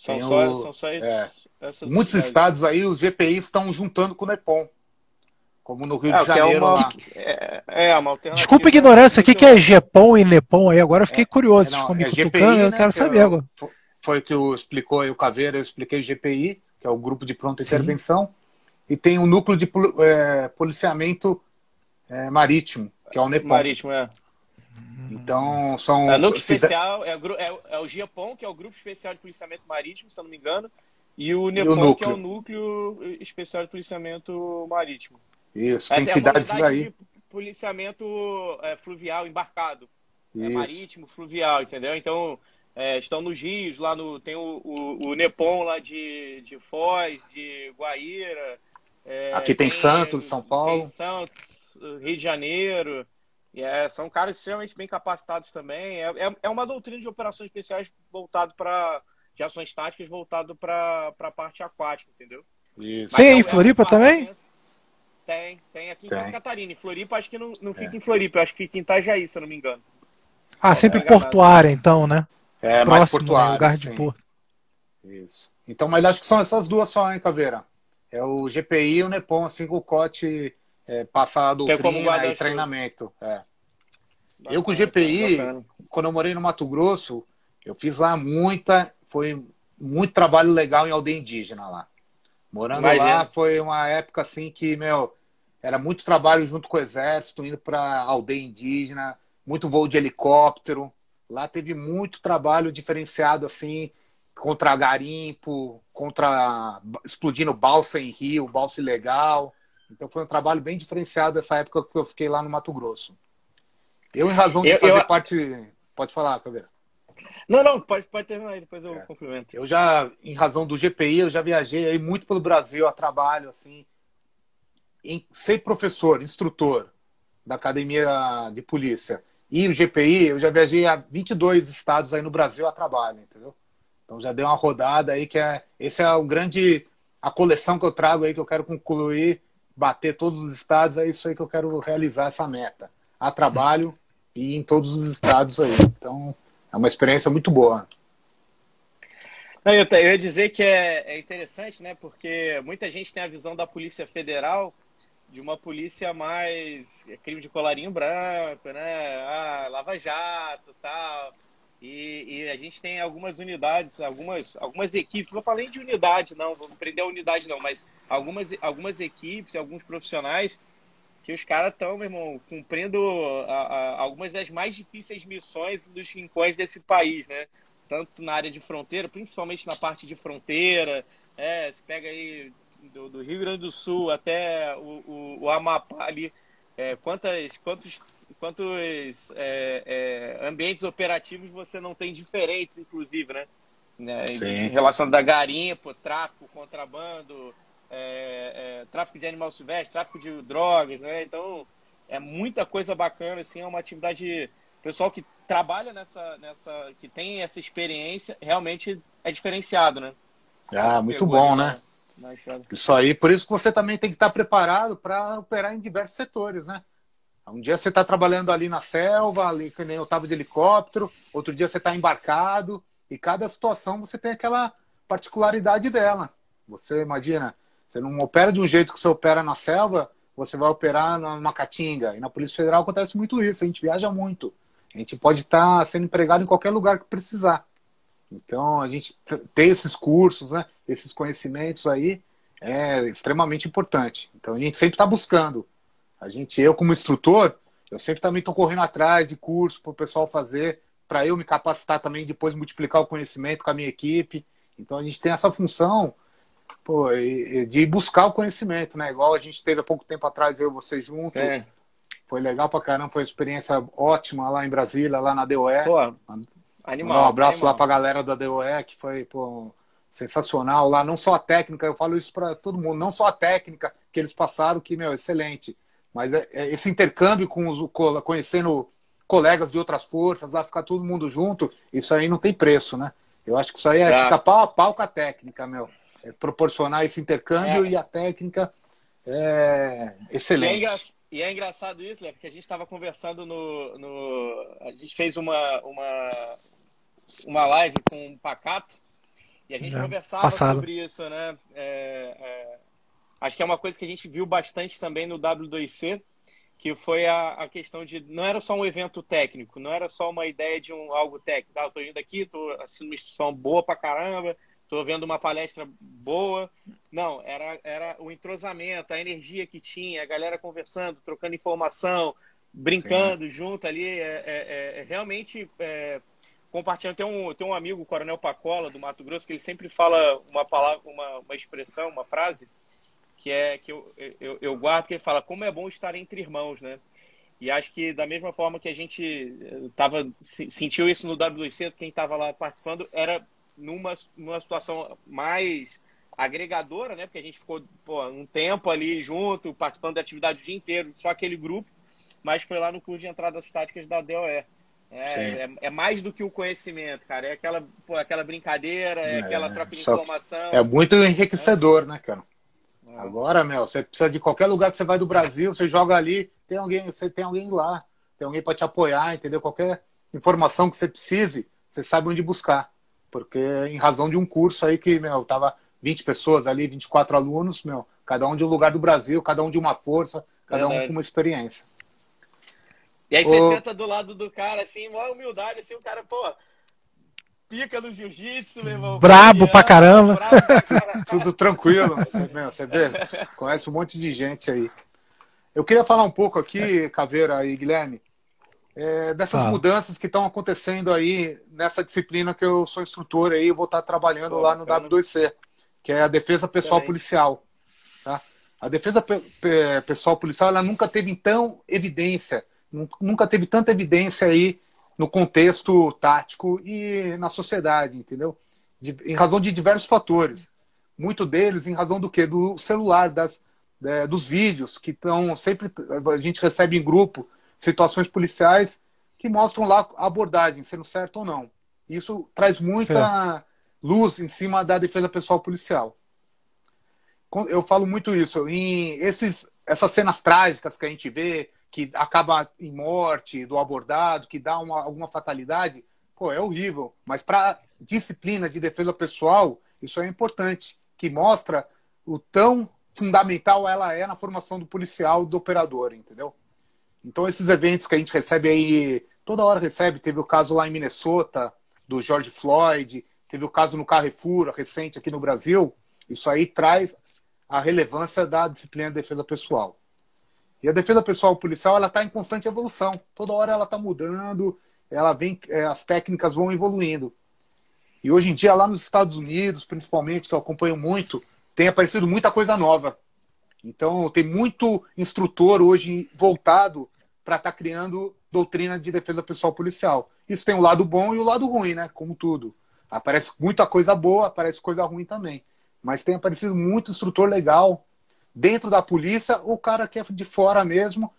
São, tem só, o... são só esses, é. essas Muitos unidades. estados aí, os GPIs estão juntando com o NEPON. Como no Rio é, de Janeiro. É uma, lá. É, é uma Desculpa a ignorância, o que, que é GPON e NEPON aí? Agora eu fiquei é, curioso. Ficou me é GPI, né, eu quero saber agora. Foi que o explicou aí o Caveira, eu expliquei o GPI, que é o Grupo de Pronta Intervenção, e tem o Núcleo de é, Policiamento é, marítimo, que é o NEPOM. Marítimo, é. Então, são. É, núcleo especial é, é, é, o GIAPOM, que é o Grupo Especial de Policiamento Marítimo, se eu não me engano, e o NEPOM, que é o Núcleo Especial de Policiamento Marítimo. Isso, tem Essa cidades é aí. policiamento é, fluvial embarcado. É, marítimo, fluvial, entendeu? Então, é, estão nos rios, lá no. Tem o, o, o Nepom lá de, de Foz, de Guaíra. É, Aqui tem, tem Santos, São Paulo. Tem Santos, Rio de Janeiro. É, são caras extremamente bem capacitados também. É, é, é uma doutrina de operações especiais voltado para de ações táticas voltado para a parte aquática, entendeu? Isso. Tem é em Floripa também? Tem, tem aqui em Santa Catarina. Em Floripa, acho que não, não fica é. em Floripa, acho que fica em Itajaí, se eu não me engano. Ah, sempre portuária, então, né? É, Próximo, mais portuária. Lugar de porto. Isso. Então, mas acho que são essas duas só, hein, Caveira? É o GPI e o Nepom, assim, com o cote é, passar a doutrina e treinamento. É. Bacana, eu com o GPI, bacana. quando eu morei no Mato Grosso, eu fiz lá muita, foi muito trabalho legal em aldeia indígena lá. Morando Imagina. lá foi uma época assim que, meu, era muito trabalho junto com o exército, indo para aldeia indígena, muito voo de helicóptero. Lá teve muito trabalho diferenciado assim, contra garimpo, contra explodindo balsa em rio, balsa ilegal. Então foi um trabalho bem diferenciado essa época que eu fiquei lá no Mato Grosso. Eu, em razão de eu, fazer eu... parte. Pode falar, Caveira. Não, não, pode, pode terminar aí, depois eu é. complemento. Eu já, em razão do GPI, eu já viajei aí muito pelo Brasil a trabalho, assim, em ser professor, instrutor da academia de polícia. E o GPI, eu já viajei a 22 estados aí no Brasil a trabalho, entendeu? Então já dei uma rodada aí que é, esse é o grande, a coleção que eu trago aí que eu quero concluir, bater todos os estados, é isso aí que eu quero realizar essa meta. A trabalho e em todos os estados aí. Então, é uma experiência muito boa. Não, eu, eu ia dizer que é, é interessante, né? Porque muita gente tem a visão da Polícia Federal de uma polícia mais é, crime de colarinho branco, né? Ah, Lava Jato, tal. E, e, a gente tem algumas unidades, algumas, algumas equipes. Não falei de unidade, não, vou prender a unidade, não, mas algumas, algumas equipes, alguns profissionais que os caras estão, meu irmão, cumprindo a, a, algumas das mais difíceis missões dos rincões desse país, né? Tanto na área de fronteira, principalmente na parte de fronteira. É, você pega aí do, do Rio Grande do Sul até o, o, o Amapá ali. É, quantas, quantos, quantos é, é, ambientes operativos você não tem diferentes, inclusive, né? né? Em relação da garimpo, tráfico, contrabando, é, é, tráfico de animal silvestre, tráfico de drogas, né? Então, é muita coisa bacana, assim, é uma atividade... pessoal que trabalha nessa, nessa... que tem essa experiência, realmente é diferenciado, né? Ah, muito bom, né? Isso aí, por isso que você também tem que estar preparado para operar em diversos setores, né? Um dia você está trabalhando ali na selva, ali que nem eu estava de helicóptero, outro dia você está embarcado, e cada situação você tem aquela particularidade dela. Você imagina, você não opera de um jeito que você opera na selva, você vai operar numa caatinga. E na Polícia Federal acontece muito isso, a gente viaja muito. A gente pode estar sendo empregado em qualquer lugar que precisar. Então, a gente ter esses cursos, né, esses conhecimentos aí, é extremamente importante. Então, a gente sempre está buscando. A gente, eu como instrutor, eu sempre também estou correndo atrás de curso para o pessoal fazer, para eu me capacitar também, depois multiplicar o conhecimento com a minha equipe. Então, a gente tem essa função pô, de buscar o conhecimento, né? Igual a gente teve há pouco tempo atrás, eu e você junto. É. Foi legal pra caramba, foi uma experiência ótima lá em Brasília, lá na DOE. Pô, animal. Um abraço animal. lá pra galera da DOE, que foi, pô, sensacional lá. Não só a técnica, eu falo isso para todo mundo, não só a técnica que eles passaram, que, meu, excelente. Mas é, é esse intercâmbio com os, conhecendo colegas de outras forças, lá ficar todo mundo junto, isso aí não tem preço, né? Eu acho que isso aí é, é. ficar pau a pau com a técnica, meu é, proporcionar esse intercâmbio é. e a técnica é excelente. E é, e é engraçado isso, né? Porque a gente estava conversando no, no. A gente fez uma, uma, uma live com o Pacato e a gente é, conversava passado. sobre isso, né? É, é, acho que é uma coisa que a gente viu bastante também no W2C, que foi a, a questão de. Não era só um evento técnico, não era só uma ideia de um algo técnico. Ah, tô indo aqui, tô assistindo uma instrução boa pra caramba, estou vendo uma palestra boa. Não, era, era o entrosamento, a energia que tinha, a galera conversando, trocando informação, brincando Sim. junto ali. É, é, é, é realmente é, compartilhando. Tem um, tem um amigo, o Coronel Pacola, do Mato Grosso, que ele sempre fala uma palavra, uma, uma expressão, uma frase, que é que eu, eu, eu guardo, que ele fala, como é bom estar entre irmãos, né? E acho que da mesma forma que a gente eh, tava, sentiu isso no WC, quem estava lá participando, era numa, numa situação mais agregadora, né? Porque a gente ficou pô, um tempo ali junto, participando da atividade o dia inteiro, só aquele grupo, mas foi lá no curso de entradas táticas da DOE. É, é, é, mais do que o conhecimento, cara. É aquela, pô, aquela brincadeira, é, é aquela troca de informação. É muito enriquecedor, né, cara? É. Agora, meu, você precisa de qualquer lugar que você vai do Brasil, você joga ali, tem alguém, você tem alguém lá, tem alguém para te apoiar, entendeu? Qualquer informação que você precise, você sabe onde buscar porque em razão de um curso aí que, meu, tava 20 pessoas ali, 24 alunos, meu, cada um de um lugar do Brasil, cada um de uma força, cada Verdade. um com uma experiência. E aí você senta do lado do cara, assim, uma humildade, assim, o cara, pô, pica no jiu-jitsu, meu irmão. Brabo pra caramba. Brabo pra caramba. <laughs> Tudo tranquilo. Você vê? Conhece um monte de gente aí. Eu queria falar um pouco aqui, Caveira e Guilherme, é, dessas ah. mudanças que estão acontecendo aí nessa disciplina que eu sou instrutor aí, eu vou estar trabalhando Pô, lá no cara. W2C, que é a defesa pessoal policial. Tá? A defesa pe pessoal policial ela nunca teve tão evidência, nunca teve tanta evidência aí no contexto tático e na sociedade, entendeu? De, em razão de diversos fatores. Muito deles em razão do que? Do celular, das, é, dos vídeos que estão sempre a gente recebe em grupo situações policiais que mostram lá a abordagem, sendo certo ou não. Isso traz muita luz em cima da defesa pessoal policial. Eu falo muito isso. Em esses, essas cenas trágicas que a gente vê, que acaba em morte do abordado, que dá uma, alguma fatalidade, pô, é horrível. Mas para disciplina de defesa pessoal, isso é importante, que mostra o tão fundamental ela é na formação do policial, do operador, entendeu? Então esses eventos que a gente recebe aí, toda hora recebe, teve o caso lá em Minnesota do George Floyd, teve o caso no Carrefour recente aqui no Brasil, isso aí traz a relevância da disciplina de defesa pessoal. E a defesa pessoal policial ela está em constante evolução. Toda hora ela está mudando, ela vem, é, as técnicas vão evoluindo. E hoje em dia lá nos Estados Unidos, principalmente, que eu acompanho muito, tem aparecido muita coisa nova. Então tem muito instrutor hoje voltado para estar tá criando doutrina de defesa pessoal policial. Isso tem o lado bom e o lado ruim, né? Como tudo. Aparece muita coisa boa, aparece coisa ruim também. Mas tem aparecido muito instrutor legal dentro da polícia, o cara que é de fora mesmo,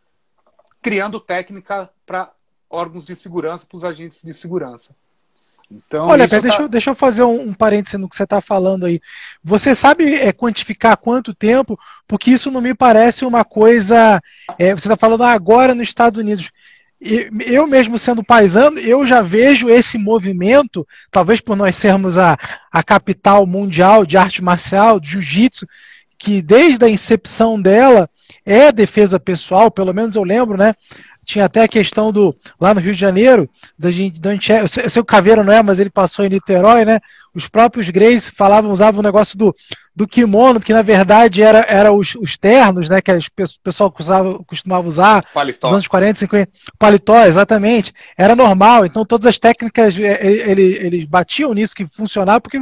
criando técnica para órgãos de segurança, para os agentes de segurança. Então, Olha, Pé, tá... deixa, eu, deixa eu fazer um, um parêntese no que você está falando aí. Você sabe é, quantificar quanto tempo? Porque isso não me parece uma coisa. É, você está falando agora nos Estados Unidos. Eu mesmo sendo paisano, eu já vejo esse movimento, talvez por nós sermos a, a capital mundial de arte marcial, de jiu-jitsu, que desde a incepção dela é defesa pessoal, pelo menos eu lembro, né? Tinha até a questão do, lá no Rio de Janeiro, da gente, da gente, eu sei o Caveira não é, mas ele passou em Niterói, né? Os próprios Greys falavam, usavam o negócio do, do kimono, que na verdade era, era os, os ternos, né? Que o pessoal usava, costumava usar paletó. nos anos 40, 50. Paletó, exatamente. Era normal. Então todas as técnicas, eles, eles batiam nisso que funcionava, porque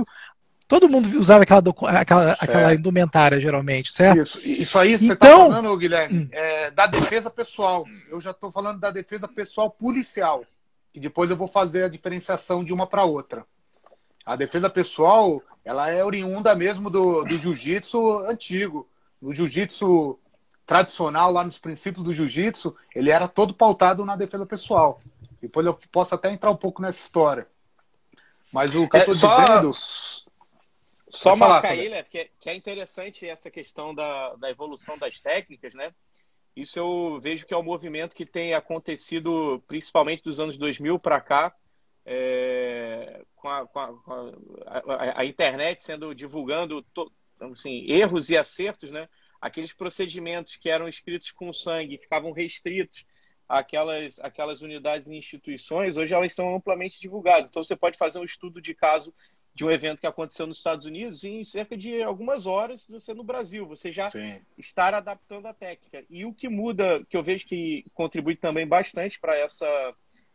Todo mundo usava aquela, aquela, aquela indumentária, geralmente, certo? Isso, isso aí você está então... falando, Guilherme, hum. é, da defesa pessoal. Eu já estou falando da defesa pessoal policial. E depois eu vou fazer a diferenciação de uma para outra. A defesa pessoal, ela é oriunda mesmo do, do jiu-jitsu antigo. No jiu-jitsu tradicional, lá nos princípios do jiu-jitsu, ele era todo pautado na defesa pessoal. Depois eu posso até entrar um pouco nessa história. Mas o que é, eu estou só... dizendo só Pode marcar falar, ele, que é, que é interessante essa questão da, da evolução das técnicas, né? Isso eu vejo que é um movimento que tem acontecido principalmente dos anos 2000 para cá, é, com, a, com, a, com a, a, internet sendo divulgando to, assim, erros e acertos, né? Aqueles procedimentos que eram escritos com sangue ficavam restritos àquelas, àquelas unidades e instituições, hoje elas são amplamente divulgadas. Então você pode fazer um estudo de caso de um evento que aconteceu nos Estados Unidos e em cerca de algumas horas você no Brasil, você já Sim. estar adaptando a técnica. E o que muda, que eu vejo que contribui também bastante para essa,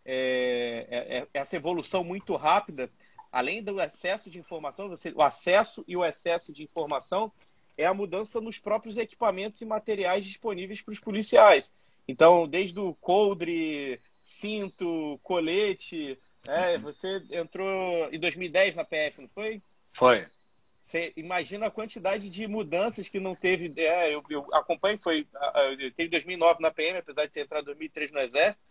é, é, é, essa evolução muito rápida, além do excesso de informação, você, o acesso e o excesso de informação, é a mudança nos próprios equipamentos e materiais disponíveis para os policiais. Então, desde o coldre, cinto, colete, é, você entrou em 2010 na PF, não foi? Foi. Você imagina a quantidade de mudanças que não teve. É, eu, eu acompanho, foi. Eu teve 2009 na PM, apesar de ter entrado em 2003 no Exército.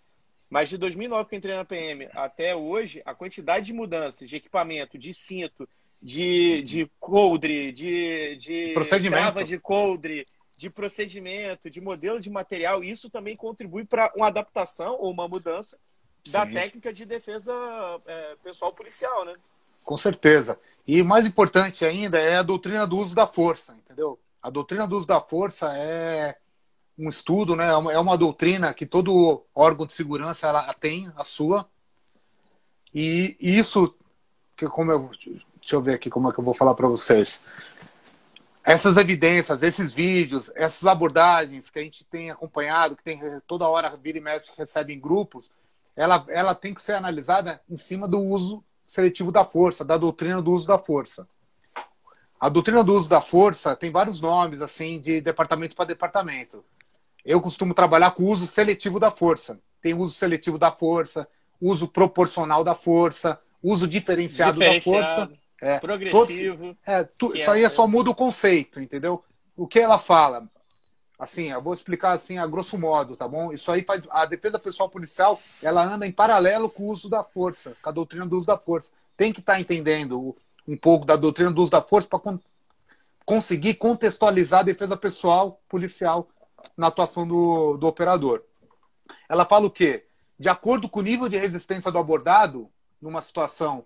Mas de 2009 que eu entrei na PM até hoje, a quantidade de mudanças de equipamento, de cinto, de, de coldre, de, de trava de coldre, de procedimento, de modelo de material, isso também contribui para uma adaptação ou uma mudança da Sim. técnica de defesa é, pessoal policial, né? Com certeza. E mais importante ainda é a doutrina do uso da força, entendeu? A doutrina do uso da força é um estudo, né? É uma, é doutrina que todo órgão de segurança ela tem, a sua. E, e isso que como eu, deixa eu ver aqui como é que eu vou falar para vocês. Essas evidências, esses vídeos, essas abordagens que a gente tem acompanhado, que tem toda hora vira e mexe recebe em grupos, ela, ela tem que ser analisada em cima do uso seletivo da força, da doutrina do uso da força. A doutrina do uso da força tem vários nomes, assim, de departamento para departamento. Eu costumo trabalhar com o uso seletivo da força. Tem uso seletivo da força, uso proporcional da força, uso diferenciado, diferenciado da força. É, progressivo. Todos, é, tu, isso aí é só muda o conceito, entendeu? O que ela fala? Assim, eu vou explicar assim a grosso modo, tá bom? Isso aí faz. A defesa pessoal policial, ela anda em paralelo com o uso da força, com a doutrina do uso da força. Tem que estar tá entendendo um pouco da doutrina do uso da força para con conseguir contextualizar a defesa pessoal policial na atuação do, do operador. Ela fala o quê? De acordo com o nível de resistência do abordado, numa situação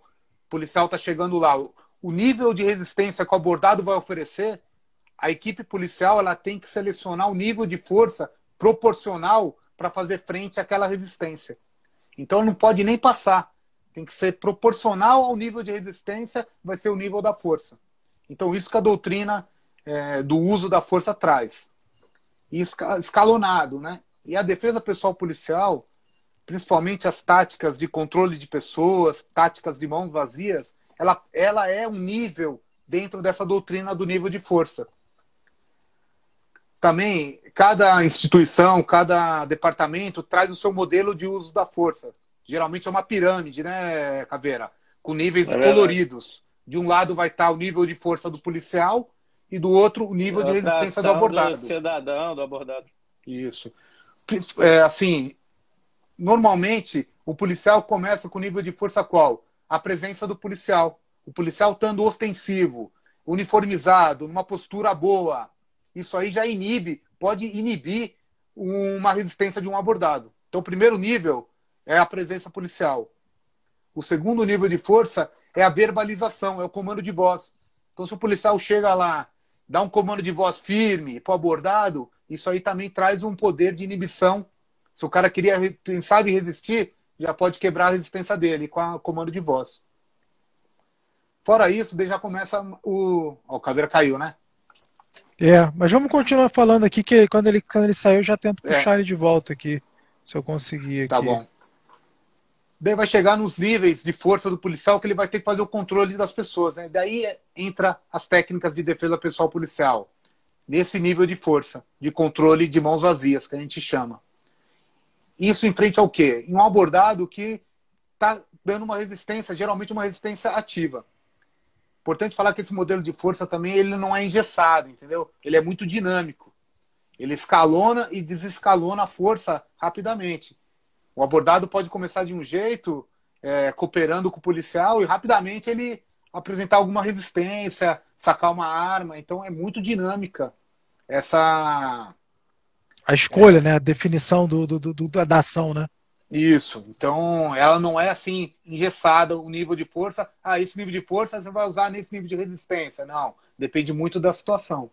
policial está chegando lá, o nível de resistência que o abordado vai oferecer, a equipe policial ela tem que selecionar o nível de força proporcional para fazer frente àquela resistência. Então não pode nem passar. Tem que ser proporcional ao nível de resistência, vai ser o nível da força. Então isso que a doutrina é, do uso da força traz. E escalonado, né? E a defesa pessoal policial, principalmente as táticas de controle de pessoas, táticas de mãos vazias, ela, ela é um nível dentro dessa doutrina do nível de força. Também, cada instituição, cada departamento traz o seu modelo de uso da força. Geralmente é uma pirâmide, né, Caveira? Com níveis é coloridos. De um lado vai estar o nível de força do policial e do outro o nível de resistência do abordado. Do cidadão, do abordado. Isso é, assim, normalmente o policial começa com nível de força qual? A presença do policial. O policial estando ostensivo, uniformizado, numa postura boa. Isso aí já inibe, pode inibir uma resistência de um abordado. Então, o primeiro nível é a presença policial. O segundo nível de força é a verbalização, é o comando de voz. Então, se o policial chega lá, dá um comando de voz firme para o abordado, isso aí também traz um poder de inibição. Se o cara queria pensar em resistir, já pode quebrar a resistência dele com o comando de voz. Fora isso, daí já começa o. Ó, o caveira caiu, né? É, mas vamos continuar falando aqui que quando ele, quando ele saiu, eu já tento é. puxar ele de volta aqui. Se eu conseguir tá aqui. Tá bom. Daí vai chegar nos níveis de força do policial que ele vai ter que fazer o controle das pessoas. Né? Daí entra as técnicas de defesa pessoal policial nesse nível de força, de controle de mãos vazias, que a gente chama. Isso em frente ao quê? Em um abordado que está dando uma resistência, geralmente uma resistência ativa. Importante falar que esse modelo de força também ele não é engessado, entendeu? Ele é muito dinâmico. Ele escalona e desescalona a força rapidamente. O abordado pode começar de um jeito, é, cooperando com o policial, e rapidamente ele apresentar alguma resistência, sacar uma arma. Então é muito dinâmica essa. A escolha, é... né? A definição do, do, do, da ação, né? Isso. Então, ela não é assim, engessada o nível de força. Ah, esse nível de força você vai usar nesse nível de resistência. Não. Depende muito da situação.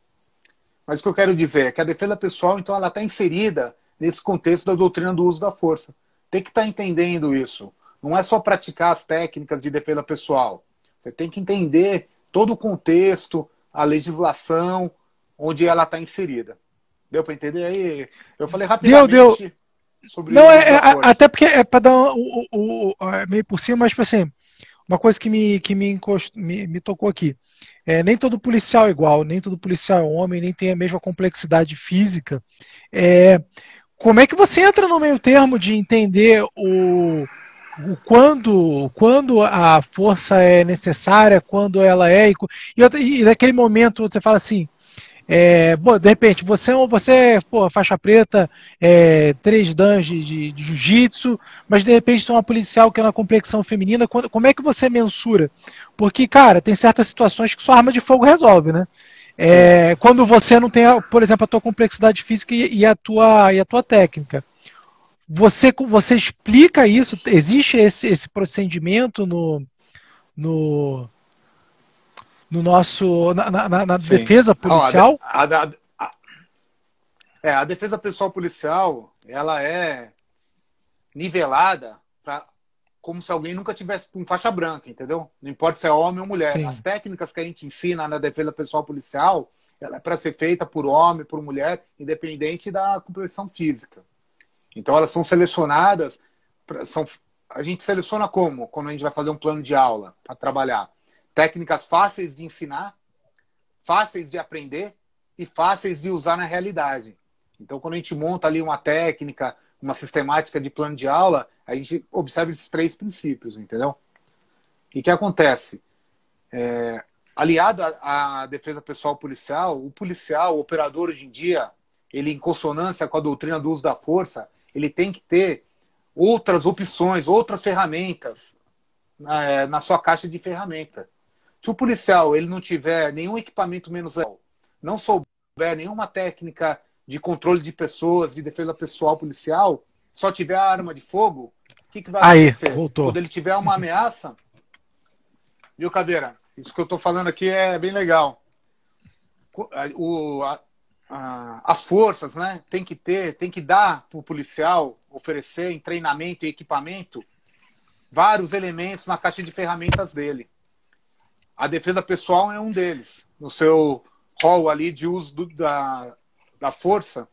Mas o que eu quero dizer é que a defesa pessoal, então, ela está inserida nesse contexto da doutrina do uso da força. Tem que estar tá entendendo isso. Não é só praticar as técnicas de defesa pessoal. Você tem que entender todo o contexto, a legislação, onde ela está inserida. Deu para entender aí? Eu falei rapidamente. Deu, deu. Sobre Não, é, é até porque é para dar o, o, o, é meio por cima, mas tipo assim, uma coisa que me, que me, encost, me, me tocou aqui. É, nem todo policial é igual, nem todo policial é homem, nem tem a mesma complexidade física. É, como é que você entra no meio termo de entender o, o quando, quando a força é necessária, quando ela é, e, e, e naquele momento você fala assim, é, bom, de repente, você, é você pô, faixa preta, é, três danos de, de, de jiu-jitsu, mas de repente tem uma policial que é na complexão feminina, quando, como é que você mensura? Porque, cara, tem certas situações que sua arma de fogo resolve, né? É, quando você não tem, por exemplo, a tua complexidade física e, e, a, tua, e a tua técnica. Você, você explica isso? Existe esse, esse procedimento no, no, no nosso na, na, na defesa policial? a, a, a, é, a defesa pessoal policial ela é nivelada para como se alguém nunca tivesse com faixa branca, entendeu? Não importa se é homem ou mulher. Sim. As técnicas que a gente ensina na defesa pessoal policial, ela é para ser feita por homem, por mulher, independente da composição física. Então elas são selecionadas, pra- são, a gente seleciona como? Quando a gente vai fazer um plano de aula para trabalhar. Técnicas fáceis de ensinar, fáceis de aprender e fáceis de usar na realidade. Então, quando a gente monta ali uma técnica, uma sistemática de plano de aula, a gente observa esses três princípios, entendeu? E o que acontece? É, aliado à, defesa pessoal policial, o policial, o operador hoje em dia, ele em consonância com a doutrina do uso da força, ele tem que ter outras opções, outras ferramentas é, na sua caixa de ferramenta. Se o policial ele não tiver nenhum equipamento menos letal, não souber nenhuma técnica de controle de pessoas, de defesa pessoal policial, só tiver a arma de fogo, o que, que vai Aí, acontecer? voltou. Quando ele tiver uma ameaça, <laughs> viu, Caveira? Isso que eu estou falando aqui é bem legal. O- a- a- as forças, né, tem que ter, tem que dar para o policial oferecer em treinamento e equipamento vários elementos na caixa de ferramentas dele. A defesa pessoal é um deles. No seu rol ali de uso do- da, da força,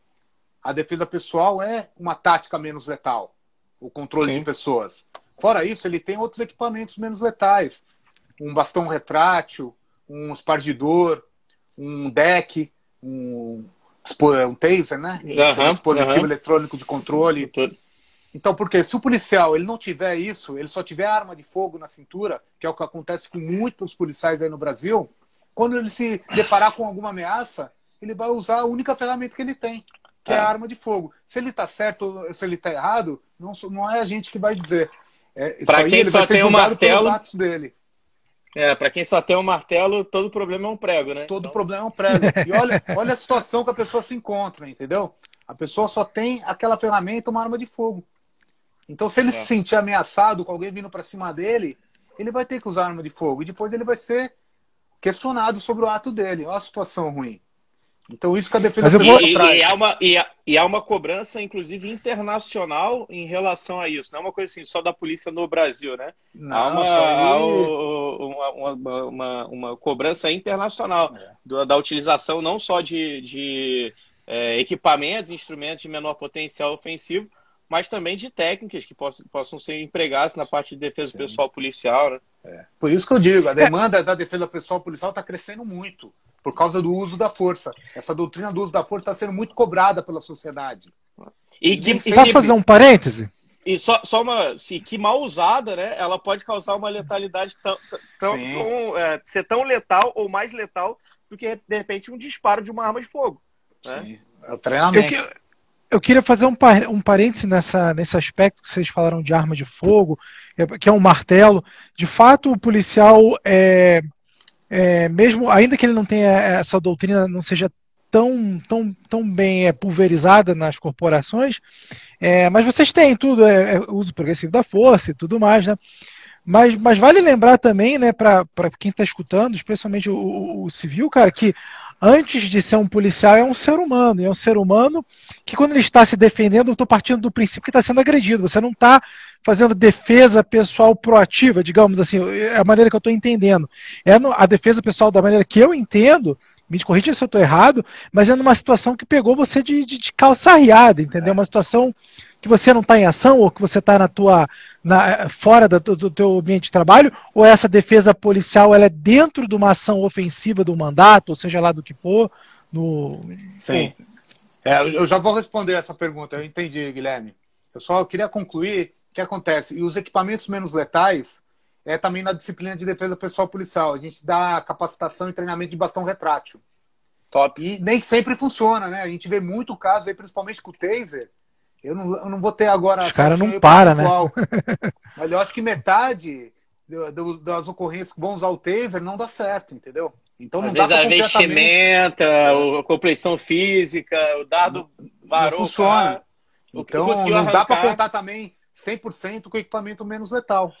a defesa pessoal é uma tática menos letal, o controle Sim. de pessoas. Fora isso, ele tem outros equipamentos menos letais. Um bastão retrátil, um espargidor, um deck, um, um taser, né? Um dispositivo eletrônico de controle. Então, porque se o policial ele não tiver isso, ele só tiver arma de fogo na cintura, que é o que acontece com muitos policiais aí no Brasil, quando ele se deparar com alguma ameaça, ele vai usar a única ferramenta que ele tem, que é, É. a arma de fogo. Se ele está certo ou se ele está errado, não, não é a gente que vai dizer. É, aí quem ele só tem um martelo- atos dele. É, pra quem só tem um martelo, todo problema é um prego, né? Todo Então, problema é um prego. <laughs> E olha, olha a situação que a pessoa se encontra, entendeu? A pessoa só tem aquela ferramenta, uma arma de fogo. Então, se ele É. se sentir ameaçado com alguém vindo para cima dele, ele vai ter que usar arma de fogo. E depois ele vai ser questionado sobre o ato dele. Olha a situação ruim. Então, isso que a defesa Mas eu pessoal vou- E, traz. e há uma, e, há, e há uma cobrança, inclusive, internacional em relação a isso. Não é uma coisa assim só da polícia no Brasil, né? Não, há uma, há o- uma, uma, uma, uma cobrança internacional É. do- da utilização não só de, de é, equipamentos, instrumentos de menor potencial ofensivo, mas também de técnicas que possam, possam ser empregadas na parte de defesa Sim. pessoal policial. Né? Por isso que eu digo, a demanda da defesa pessoal policial está crescendo muito. Por causa do uso da força. Essa doutrina do uso da força está sendo muito cobrada pela sociedade. E que, Nem e Posso fazer um parêntese? E só, só uma. Se, que mal usada, né? Ela pode causar uma letalidade tão, tão, tão, é, ser tão letal ou mais letal do que, de repente, um disparo de uma arma de fogo. né? Sim. É o Eu, treinamento. que- eu queria fazer um, par- um parêntese nessa, nesse aspecto que vocês falaram de arma de fogo, é, que é um martelo. De fato, o policial, é, é, mesmo ainda que ele não tenha essa doutrina, não seja tão, tão, tão bem é, pulverizada nas corporações, é, mas vocês têm tudo, é, é, uso progressivo da força e tudo mais, né? Mas, mas vale lembrar também, né, para quem está escutando, especialmente o, o- o civil, cara, que antes de ser um policial é um ser humano, e é um ser humano que quando ele está se defendendo, eu estou partindo do princípio que está sendo agredido. Você não está fazendo defesa pessoal proativa, digamos assim, é a maneira que eu estou entendendo. É a defesa pessoal da maneira que eu entendo, me corrija se eu estou errado, mas é numa situação que pegou você de, de, de calça arriada, entendeu? Uma situação que você não está em ação ou que você está na tua na, fora da- do, do teu ambiente de trabalho, ou essa defesa policial ela é dentro de uma ação ofensiva do mandato, ou seja lá do que for, no, Sim. É, eu já vou responder essa pergunta, eu entendi, Guilherme. Eu só queria concluir o que acontece. E os equipamentos menos letais é também na disciplina de defesa pessoal policial. A gente dá capacitação e treinamento de bastão retrátil. Top. E nem sempre funciona, né? A gente vê muito caso aí, principalmente com o taser. Eu não, eu não vou ter agora. Os cara certinho não aí para, né? <laughs> Mas eu acho que metade do- do- das ocorrências que vão usar o taser não dá certo, entendeu? Então Às não dá vezes a vestimenta, a compreensão física, o dado varou. não funciona. cara. Então não dá para contar também 100% com equipamento menos letal.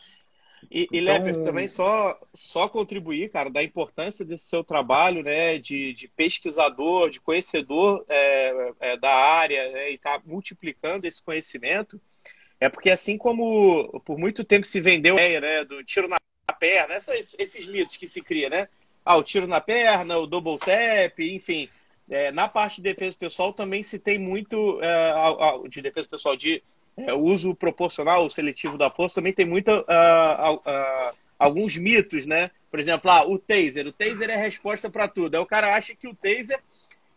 E, e Então- Leper, também só, só contribuir, cara, da importância desse seu trabalho, né, de, de pesquisador, de conhecedor é, é, da área, né, e tá multiplicando esse conhecimento. é porque assim como por muito tempo se vendeu a ideia né, do tiro na perna, essas, esses mitos que se cria, né? Ah, o tiro na perna, o double tap, enfim. É, na parte de defesa pessoal também se tem muito é, de defesa pessoal de é, uso proporcional, seletivo da força, também tem muito uh, uh, alguns mitos, né? Por exemplo, ah, o taser. O taser é a resposta para tudo. Aí o cara acha que o taser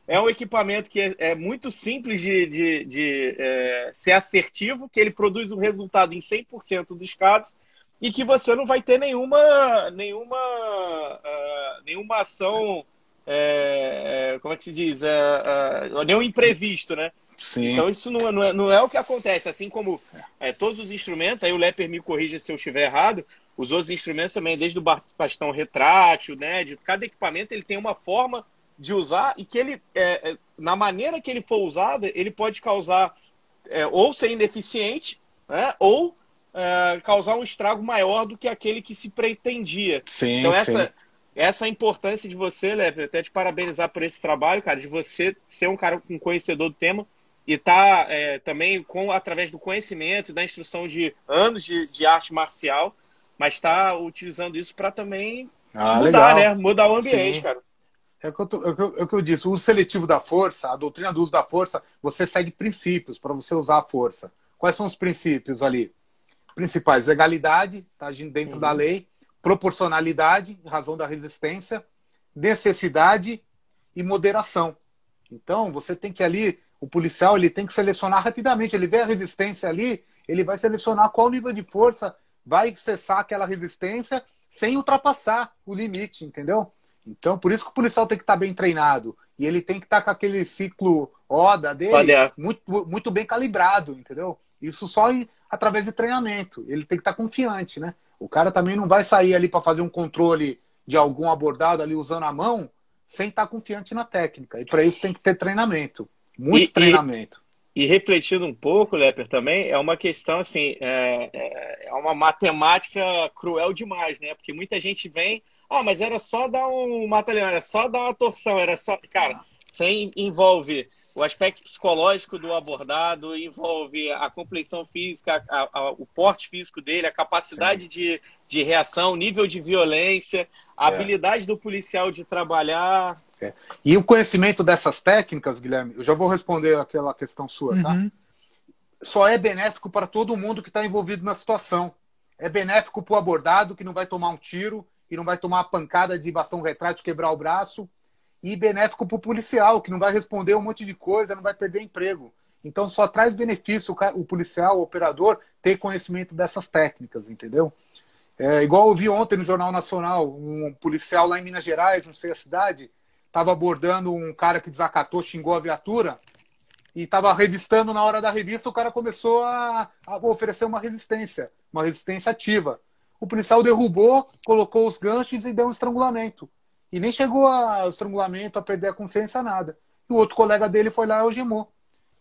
é um equipamento que é, é muito simples de, de, de é, ser assertivo, que ele produz um resultado em 100% dos casos e que você não vai ter nenhuma, nenhuma, uh, nenhuma ação, é, é, como é que se diz, é, é, nenhum imprevisto, né? Sim. Então isso não, não, é, não é o que acontece, assim como é, todos os instrumentos, aí o Leper me corrija se eu estiver errado, os outros instrumentos também, desde o bastão retrátil, né, de cada equipamento ele tem uma forma de usar e que ele, é, é, na maneira que ele for usado, ele pode causar é, ou ser ineficiente, né, ou é, causar um estrago maior do que aquele que se pretendia. Sim, então essa, sim. essa importância de você, Lepe, até te parabenizar por esse trabalho, cara, de você ser um cara com conhecedor do tema e tá é, também com através do conhecimento e da instrução de anos de, de arte marcial, mas está utilizando isso para também ah, mudar, legal. né? Mudar o ambiente, Sim. cara. É o, que eu, tô, é, o, é o que eu disse, o uso seletivo da força, a doutrina do uso da força, você segue princípios para você usar a força. Quais são os princípios ali? Principais, legalidade, tá agindo dentro uhum. da lei, proporcionalidade, razão da resistência, necessidade e moderação. Então, você tem que ali, o policial, ele tem que selecionar rapidamente, ele vê a resistência ali, ele vai selecionar qual nível de força vai cessar aquela resistência sem ultrapassar o limite, entendeu? Então, por isso que o policial tem que estar bem treinado. E ele tem que estar com aquele ciclo ODA dele muito, muito bem calibrado, entendeu? Isso só em, através de treinamento. Ele tem que estar confiante, né? O cara também não vai sair ali para fazer um controle de algum abordado ali usando a mão sem estar confiante na técnica. E para isso tem que ter treinamento. Muito e, treinamento. E, e, refletindo um pouco, Leper, também, é uma questão assim, é, é, é uma matemática cruel demais, né? Porque muita gente vem ah, mas era só dar um mata-leão, era só dar uma torção, era só. Cara, sem envolve o aspecto psicológico do abordado, envolve a compleição física, a, a, o porte físico dele, a capacidade de, de reação, o nível de violência, a é. habilidade do policial de trabalhar. É. E o conhecimento dessas técnicas, Guilherme, eu já vou responder aquela questão sua, tá? uhum. tá? Só é benéfico para todo mundo que está envolvido na situação. É benéfico para o abordado que não vai tomar um tiro, que não vai tomar uma pancada de bastão retrátil, quebrar o braço, e benéfico para o policial, que não vai responder um monte de coisa, não vai perder emprego. Então só traz benefício o policial, o operador, ter conhecimento dessas técnicas, entendeu? É, igual eu vi ontem no Jornal Nacional, um policial lá em Minas Gerais, não sei a cidade, estava abordando um cara que desacatou, xingou a viatura, e estava revistando na hora da revista, o cara começou a, a oferecer uma resistência, uma resistência ativa. O policial derrubou, colocou os ganchos e deu um estrangulamento. E nem chegou ao estrangulamento, a perder a consciência, nada. E o outro colega dele foi lá e algemou.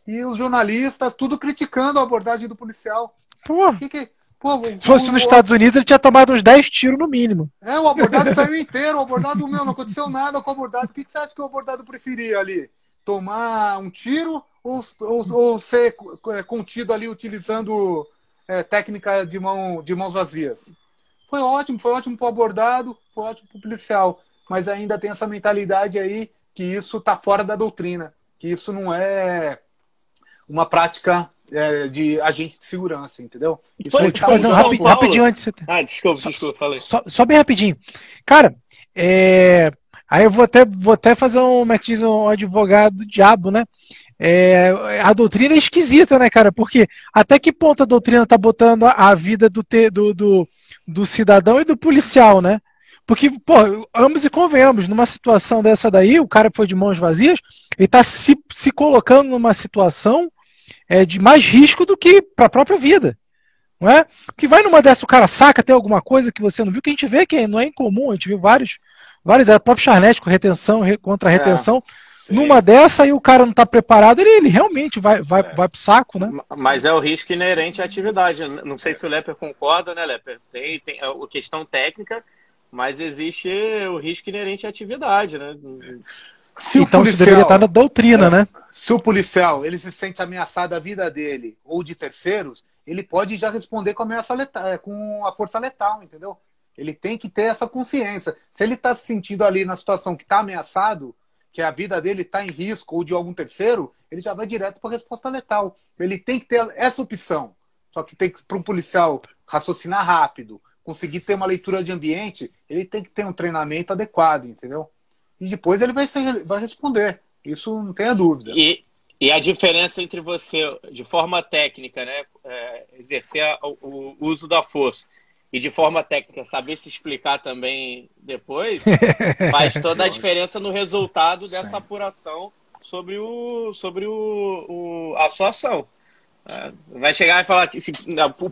E os jornalistas, tudo criticando a abordagem do policial. Pô, que que, pô se fosse nos Estados Unidos, ele tinha tomado uns 10 tiros no mínimo. É, o abordado <laughs> saiu inteiro. O abordado, meu, não aconteceu nada com o abordado. O que, que você acha que o abordado preferia ali? Tomar um tiro ou, ou, ou ser é, contido ali utilizando é, técnica de, mão, de mãos vazias? Foi ótimo, foi ótimo para o abordado, foi ótimo para o policial. Mas ainda tem essa mentalidade aí que isso está fora da doutrina, que isso não é uma prática é, de agente de segurança, entendeu? Isso Pô, tá fazer um rapi rapidinho antes. Ah, desculpa, só, desculpa, falei. Só, só, bem rapidinho. Cara, é... aí eu vou até, vou até fazer um, como é que diz, um advogado do diabo, né? É, a doutrina é esquisita, né, cara? Porque até que ponto a doutrina tá botando a vida do, te, do, do, do cidadão e do policial, né? Porque, pô, ambos e convenhamos, numa situação dessa daí, o cara foi de mãos vazias, ele está se, se colocando numa situação é, de mais risco do que para a própria vida. Não é? Porque vai numa dessa, o cara saca até alguma coisa que você não viu, que a gente vê que não é incomum, a gente viu vários, vários, é, o próprio Charnete com retenção, contra retenção. É, numa dessa e o cara não está preparado, ele, ele, realmente vai, vai, é. vai pro saco, né? Mas é o risco inerente à atividade. Não sei se o Leper concorda, né, Leper? Tem, tem a questão técnica mas existe o risco inerente à atividade, né? Se então policial, isso deveria estar na doutrina, é, né? Se o policial ele se sente ameaçado a vida dele ou de terceiros, ele pode já responder com a ameaça letal, é, com a força letal, entendeu? Ele tem que ter essa consciência. Se ele está se sentindo ali na situação que está ameaçado, que a vida dele está em risco ou de algum terceiro, ele já vai direto para a resposta letal. Ele tem que ter essa opção. Só que tem que para um policial raciocinar rápido, conseguir ter uma leitura de ambiente, ele tem que ter um treinamento adequado, entendeu? E depois ele vai, ser, vai responder. Isso não tenha dúvida. E, e a diferença entre você, de forma técnica, né, é, exercer o, o uso da força e de forma técnica saber se explicar também depois, <laughs> faz toda a diferença no resultado dessa apuração sobre, o, sobre o, o a sua ação. É, vai chegar e falar que,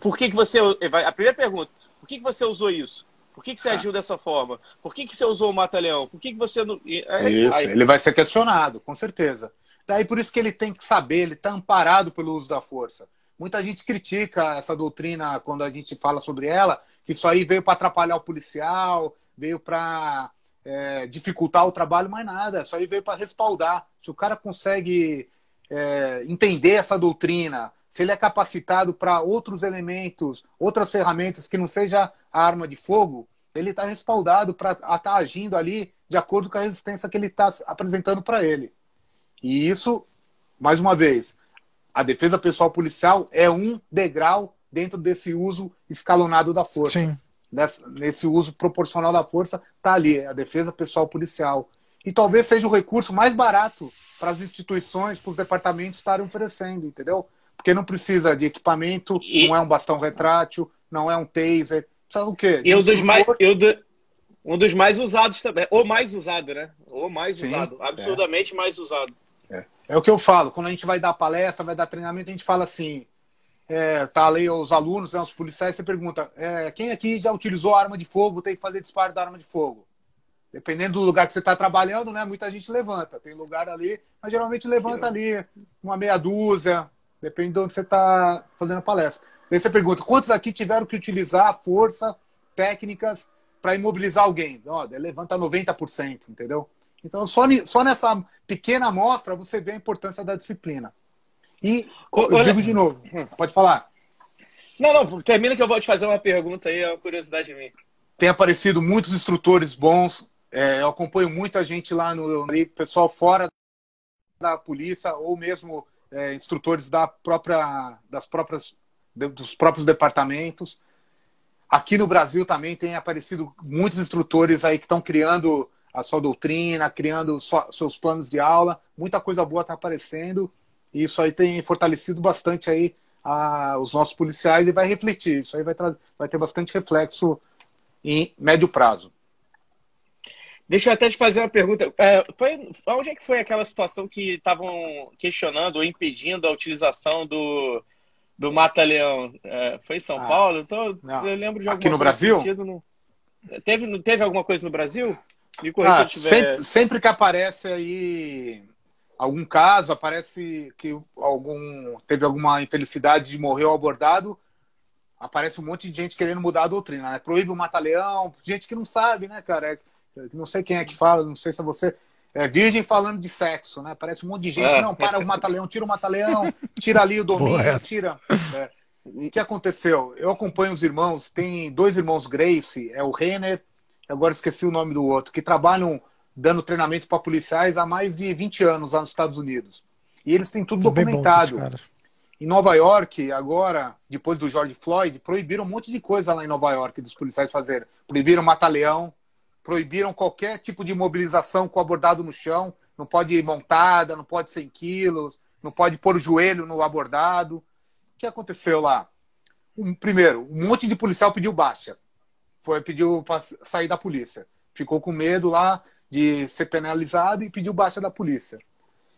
por que, que você. A primeira pergunta, por que, que você usou isso? Por que, que você ah. agiu dessa forma? Por que, que você usou o mata-leão? Por que, que você não. É, isso, aí... ele vai ser questionado, com certeza. Daí por isso que ele tem que saber, ele está amparado pelo uso da força. Muita gente critica essa doutrina quando a gente fala sobre ela, que isso aí veio para atrapalhar o policial, veio para é, dificultar o trabalho, mais nada. Isso aí veio para respaldar. Se o cara consegue é, entender essa doutrina, se ele é capacitado para outros elementos, outras ferramentas que não seja a arma de fogo, ele está respaldado para estar tá agindo ali de acordo com a resistência que ele está apresentando para ele. E isso, mais uma vez, a defesa pessoal policial é um degrau dentro desse uso escalonado da força. Sim. Nesse, nesse uso proporcional da força, está ali, a defesa pessoal policial. E talvez seja o recurso mais barato para as instituições, para os departamentos estarem oferecendo, entendeu? Porque não precisa de equipamento, e... não é um bastão retrátil, não é um taser. Precisa o quê? E um dos, mais, eu do, um dos mais usados também. Ou mais usado, né? Ou mais Sim, usado. Absurdamente é. mais usado. É. é. o que eu falo. Quando a gente vai dar palestra, vai dar treinamento, a gente fala assim: é, tá ali os alunos, né, os policiais, você pergunta, é, quem aqui já utilizou arma de fogo, tem que fazer disparo da arma de fogo? Dependendo do lugar que você está trabalhando, né, muita gente levanta. Tem lugar ali, mas geralmente levanta ali uma meia dúzia, depende de onde você está fazendo a palestra. Daí você pergunta, quantos aqui tiveram que utilizar força, técnicas para imobilizar alguém? Ó, levanta 90%, entendeu? Então, só, só nessa pequena amostra você vê a importância da disciplina. E eu digo de novo, pode falar. Não, não, termina que eu vou te fazer uma pergunta aí, é uma curiosidade minha. Tem aparecido muitos instrutores bons, é, eu acompanho muita gente lá no pessoal fora da polícia ou mesmo é, instrutores da própria, das próprias, dos próprios departamentos. Aqui no Brasil também tem aparecido muitos instrutores aí que estão criando a sua doutrina, criando seus planos de aula. Muita coisa boa está aparecendo. E isso aí tem fortalecido bastante aí a, os nossos policiais e vai refletir. Isso aí vai, vai ter bastante reflexo em médio prazo. Deixa eu até te fazer uma pergunta. É, foi, onde é que foi aquela situação que estavam questionando ou impedindo a utilização do, do Mata-Leão? É, foi em São ah, Paulo? Então, eu lembro de Aqui no Brasil? No... Teve, teve alguma coisa no Brasil? Me ah, tiver... sempre, sempre que aparece aí algum caso, aparece que algum teve alguma infelicidade de morrer ou abordado, aparece um monte de gente querendo mudar a doutrina, né? Proíbe o mata-leão, gente que não sabe, né, cara? É, não sei quem é que fala, não sei se é você. É virgem falando de sexo, né? Parece um monte de gente, é. não, para o mata-leão, tira o mata-leão, tira ali o domínio, tira. É. O que aconteceu? Eu acompanho os irmãos, tem dois irmãos Grace, é o Renner, agora esqueci o nome do outro, que trabalham dando treinamento para policiais há mais de 20 anos lá nos Estados Unidos. E eles têm tudo documentado. Em Nova York, agora, depois do George Floyd, proibiram um monte de coisa lá em Nova York dos policiais fazerem. Proibiram mata-leão, proibiram qualquer tipo de mobilização com abordado no chão. Não pode ir montada, não pode 100 quilos, não pode pôr o joelho no abordado. O que aconteceu lá? Um, primeiro, um monte de policial pediu baixa. Foi, pediu para sair da polícia. Ficou com medo lá, de ser penalizado e pediu baixa da polícia.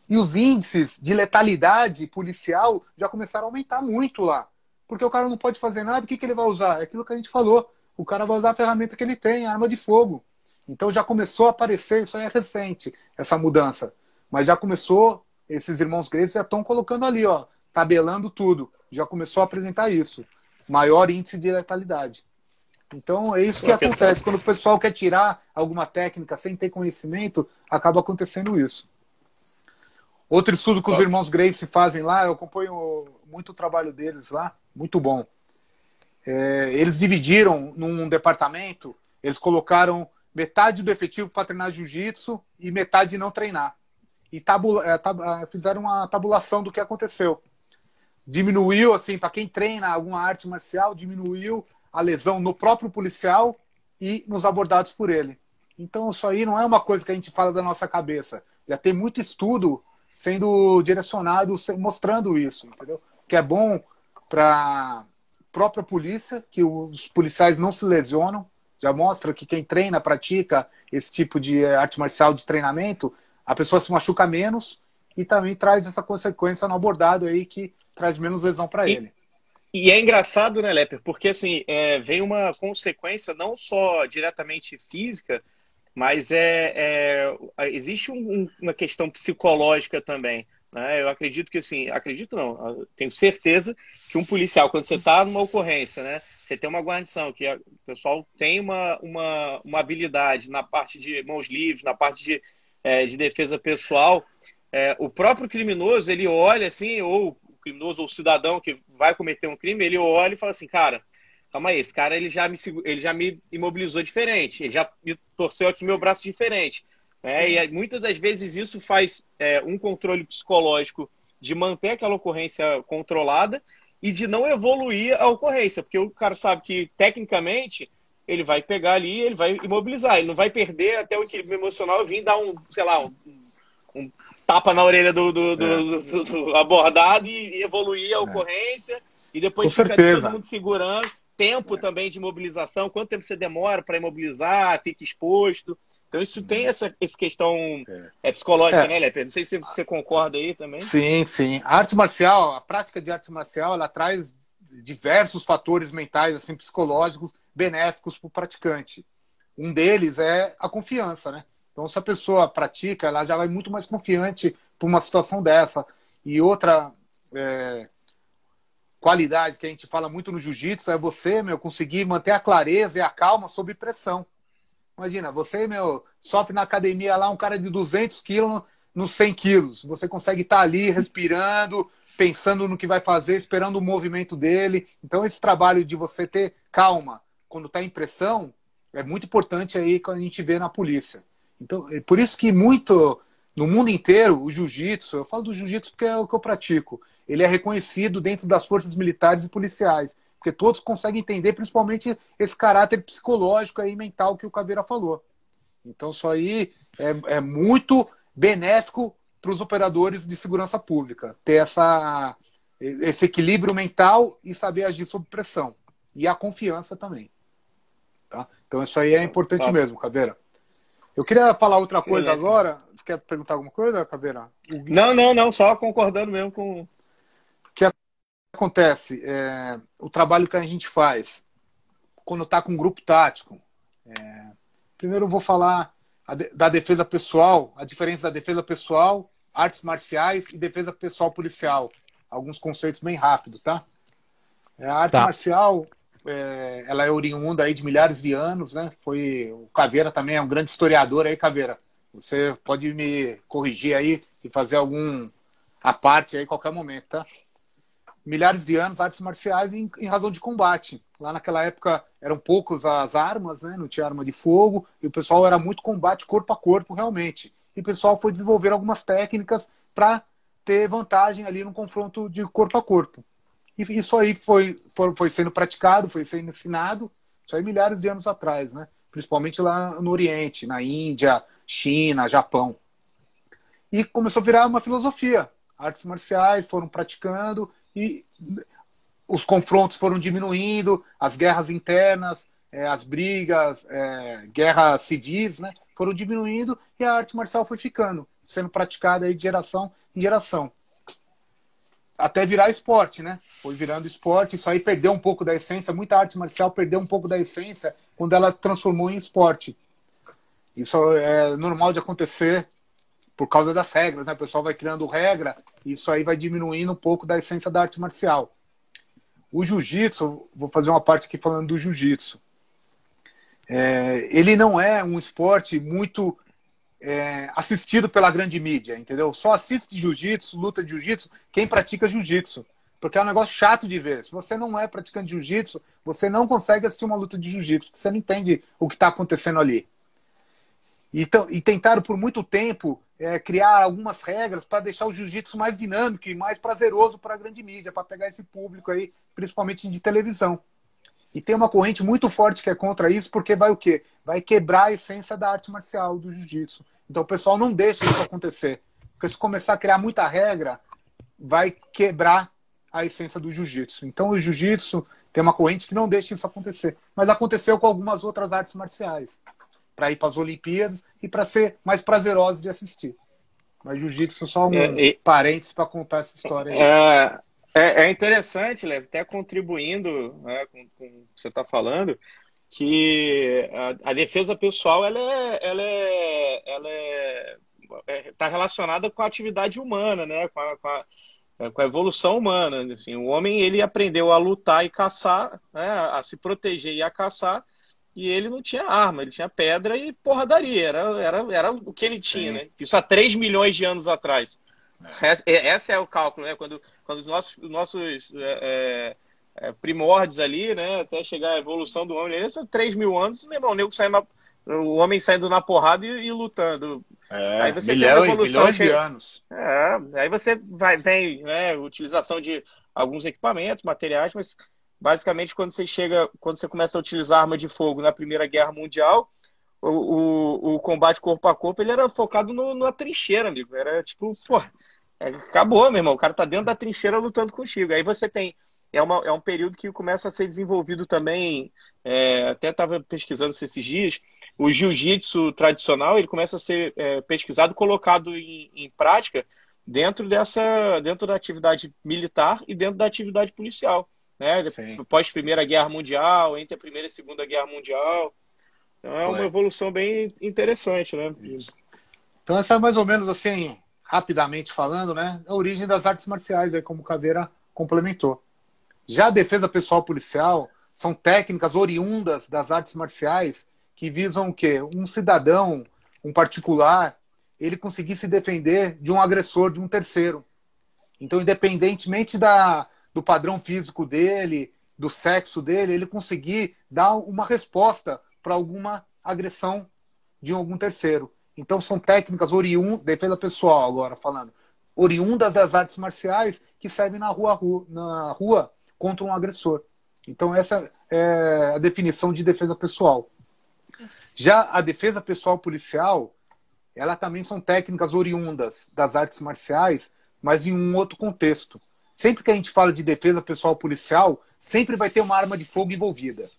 E os índices de letalidade policial já começaram a aumentar muito lá. Porque o cara não pode fazer nada, o que, que ele vai usar? É aquilo que a gente falou. O cara vai usar a ferramenta que ele tem, arma de fogo. Então já começou a aparecer, isso aí é recente, essa mudança. Mas já começou, esses irmãos gregos já estão colocando ali, ó, tabelando tudo. Já começou a apresentar isso. Maior índice de letalidade. Então é isso que acontece. Quando o pessoal quer tirar alguma técnica sem ter conhecimento, acaba acontecendo isso. Outro estudo que os irmãos Grace fazem lá, eu acompanho muito o trabalho deles lá. muito bom. É, eles dividiram num departamento, eles colocaram metade do efetivo para treinar jiu-jitsu e metade não treinar. E tabula, é, tab, é, fizeram uma tabulação do que aconteceu. Diminuiu, assim, para quem treina alguma arte marcial, diminuiu a lesão no próprio policial e nos abordados por ele. Então, isso aí não é uma coisa que a gente fala da nossa cabeça. Já tem muito estudo sendo direcionado, mostrando isso, entendeu? Que é bom para própria polícia, que os policiais não se lesionam, já mostra que quem treina, pratica esse tipo de arte marcial de treinamento, a pessoa se machuca menos e também traz essa consequência no abordado aí que traz menos lesão para ele. E é engraçado, né, Leper? Porque assim, é, vem uma consequência não só diretamente física, mas é, é existe um, uma questão psicológica também. Né? Eu acredito que assim, acredito não, tenho certeza que um policial, quando você está numa ocorrência, né? Você tem uma guarnição, que o pessoal tem uma, uma, uma habilidade na parte de mãos livres, na parte de, é, de defesa pessoal. É, o próprio criminoso, ele olha assim, ou o criminoso ou o cidadão que vai cometer um crime, ele olha e fala assim, cara, calma aí, esse cara ele já me, ele já me imobilizou diferente, ele já me torceu aqui meu braço diferente. É, e muitas das vezes isso faz é, um controle psicológico de manter aquela ocorrência controlada e de não evoluir a ocorrência, porque o cara sabe que tecnicamente ele vai pegar ali, ele vai imobilizar, ele não vai perder até o equilíbrio emocional e vir dar um, sei lá, um, um tapa na orelha do, do, do, é. do, do abordado e, evoluir a é. ocorrência e depois Com fica certeza. todo mundo segurando. Tempo é. também de imobilização, quanto tempo você demora para imobilizar, fica exposto. Então isso tem essa, essa questão é. É, psicológica, é. né, Leper? Não sei se você concorda aí também. Sim, sim. A arte marcial, a prática de arte marcial, ela traz diversos fatores mentais, assim, psicológicos, benéficos para o praticante. Um deles é a confiança, né? Então, se a pessoa pratica, ela já vai muito mais confiante para uma situação dessa. E outra é, qualidade que a gente fala muito no jiu-jitsu é você, meu, conseguir manter a clareza e a calma sob pressão. Imagina, você, meu, sofre na academia lá um cara de 200 quilos nos 100 quilos. Você consegue estar tá ali respirando, pensando no que vai fazer, esperando o movimento dele. Então, esse trabalho de você ter calma quando está em pressão é muito importante aí quando a gente vê na polícia. Então, é por isso que muito no mundo inteiro o jiu-jitsu, eu falo do jiu-jitsu porque é o que eu pratico, ele é reconhecido dentro das forças militares e policiais porque todos conseguem entender, principalmente esse caráter psicológico e mental que o Caveira falou. Então, isso aí é, é muito benéfico para os operadores de segurança pública, ter essa, esse equilíbrio mental e saber agir sob pressão. E a confiança também. Tá? Então, isso aí é importante tá. mesmo, Caveira. Eu queria falar outra sim, coisa sim. agora. Você quer perguntar alguma coisa, Caveira? Não, não, não, só concordando mesmo com acontece? É, o trabalho que a gente faz quando está com um grupo tático. É, primeiro eu vou falar da defesa pessoal, a diferença da defesa pessoal, artes marciais e defesa pessoal policial. Alguns conceitos bem rápido, tá? É, a arte tá. marcial, é, ela é oriunda aí de milhares de anos, né? Foi o Caveira também é um grande historiador aí, Caveira. Você pode me corrigir aí e fazer algum a parte aí qualquer momento, tá? Milhares de anos artes marciais em, em, razão de combate. Lá naquela época eram poucos as armas, né? não tinha arma de fogo, e o pessoal era muito combate corpo a corpo, realmente. E o pessoal foi desenvolver algumas técnicas para ter vantagem ali no confronto de corpo a corpo. E isso aí foi, foi, foi sendo praticado, foi sendo ensinado, isso aí milhares de anos atrás, né? principalmente lá no Oriente, na Índia, China, Japão. E começou a virar uma filosofia. Artes marciais foram praticando e os confrontos foram diminuindo, as guerras internas, é, as brigas, é, guerras civis, né, foram diminuindo e a arte marcial foi ficando, sendo praticada aí de geração em geração. Até virar esporte, né? Foi virando esporte, isso aí perdeu um pouco da essência, muita arte marcial perdeu um pouco da essência quando ela transformou em esporte. Isso é normal de acontecer por causa das regras, né? O pessoal vai criando regra e isso aí vai diminuindo um pouco da essência da arte marcial. O jiu-jitsu, vou fazer uma parte aqui falando do jiu-jitsu. É, ele não é um esporte muito é, assistido pela grande mídia, entendeu? Só assiste jiu-jitsu, luta de jiu-jitsu, quem pratica jiu-jitsu. Porque é um negócio chato de ver. Se você não é praticante de jiu-jitsu, você não consegue assistir uma luta de jiu-jitsu, porque você não entende o que está acontecendo ali. Então, e tentaram por muito tempo é, criar algumas regras para deixar o jiu-jitsu mais dinâmico e mais prazeroso para a grande mídia, para pegar esse público aí, principalmente de televisão. E tem uma corrente muito forte que é contra isso, porque vai o quê? Vai quebrar a essência da arte marcial, do jiu-jitsu. Então o pessoal não deixa isso acontecer. Porque se começar a criar muita regra, vai quebrar a essência do jiu-jitsu. Então o jiu-jitsu tem uma corrente que não deixa isso acontecer. Mas aconteceu com algumas outras artes marciais. Para ir para as Olimpíadas e para ser mais prazeroso de assistir. Mas jiu-jitsu só um é, e... parênteses para contar essa história aí. É, é, é interessante, Lev, até contribuindo né, com, com o que você está falando, que a, a, defesa pessoal ela é, ela é, ela é, está relacionada com a atividade humana, né? Com a, com a, com a evolução humana. Assim, o homem ele aprendeu a lutar e caçar, né? a se proteger e a caçar, e ele não tinha arma, ele tinha pedra e porradaria. Era, era, era o que ele tinha, Sim. né? Isso há 3 milhões de anos atrás. É. Esse é o cálculo, né? Quando, quando os nossos, os nossos é, é, primórdios ali, né? Até chegar a evolução do homem, esses 3 mil anos, meu irmão, o nego saindo o homem saindo na porrada e, e lutando. É, aí você milhão, tem evolução milhões de anos. É, aí você vai, vem, né, utilização de alguns equipamentos, materiais, mas basicamente quando você chega, quando você começa a utilizar arma de fogo na Primeira Guerra Mundial, o, o, o combate corpo a corpo ele era focado no, na trincheira, amigo. Era tipo, pô, é, acabou, meu irmão. O cara tá dentro da trincheira lutando contigo. Aí você tem é, uma, é um período que começa a ser desenvolvido também. É, até estava pesquisando esses dias. O jiu-jitsu tradicional ele começa a ser é, pesquisado, colocado em, em, prática dentro dessa, dentro da atividade militar e dentro da atividade policial, né? Pós Primeira Guerra Mundial, entre a Primeira e Segunda Guerra Mundial. Então é uma evolução bem interessante, né? Então essa é mais ou menos assim, rapidamente falando, né? A origem das artes marciais, aí como o Caveira complementou. Já a defesa pessoal policial são técnicas oriundas das artes marciais que visam o quê? Um cidadão, um particular, ele conseguir se defender de um agressor, de um terceiro. Então, independentemente da, do padrão físico dele, do sexo dele, ele conseguir dar uma resposta para alguma agressão de algum terceiro. Então, são técnicas oriundas, defesa pessoal agora falando, oriundas das artes marciais que servem na rua, na rua contra um agressor. Então, essa é a definição de defesa pessoal. Já a defesa pessoal policial, ela também são técnicas oriundas das artes marciais, mas em um outro contexto. Sempre que a gente fala de defesa pessoal policial, sempre vai ter uma arma de fogo envolvida,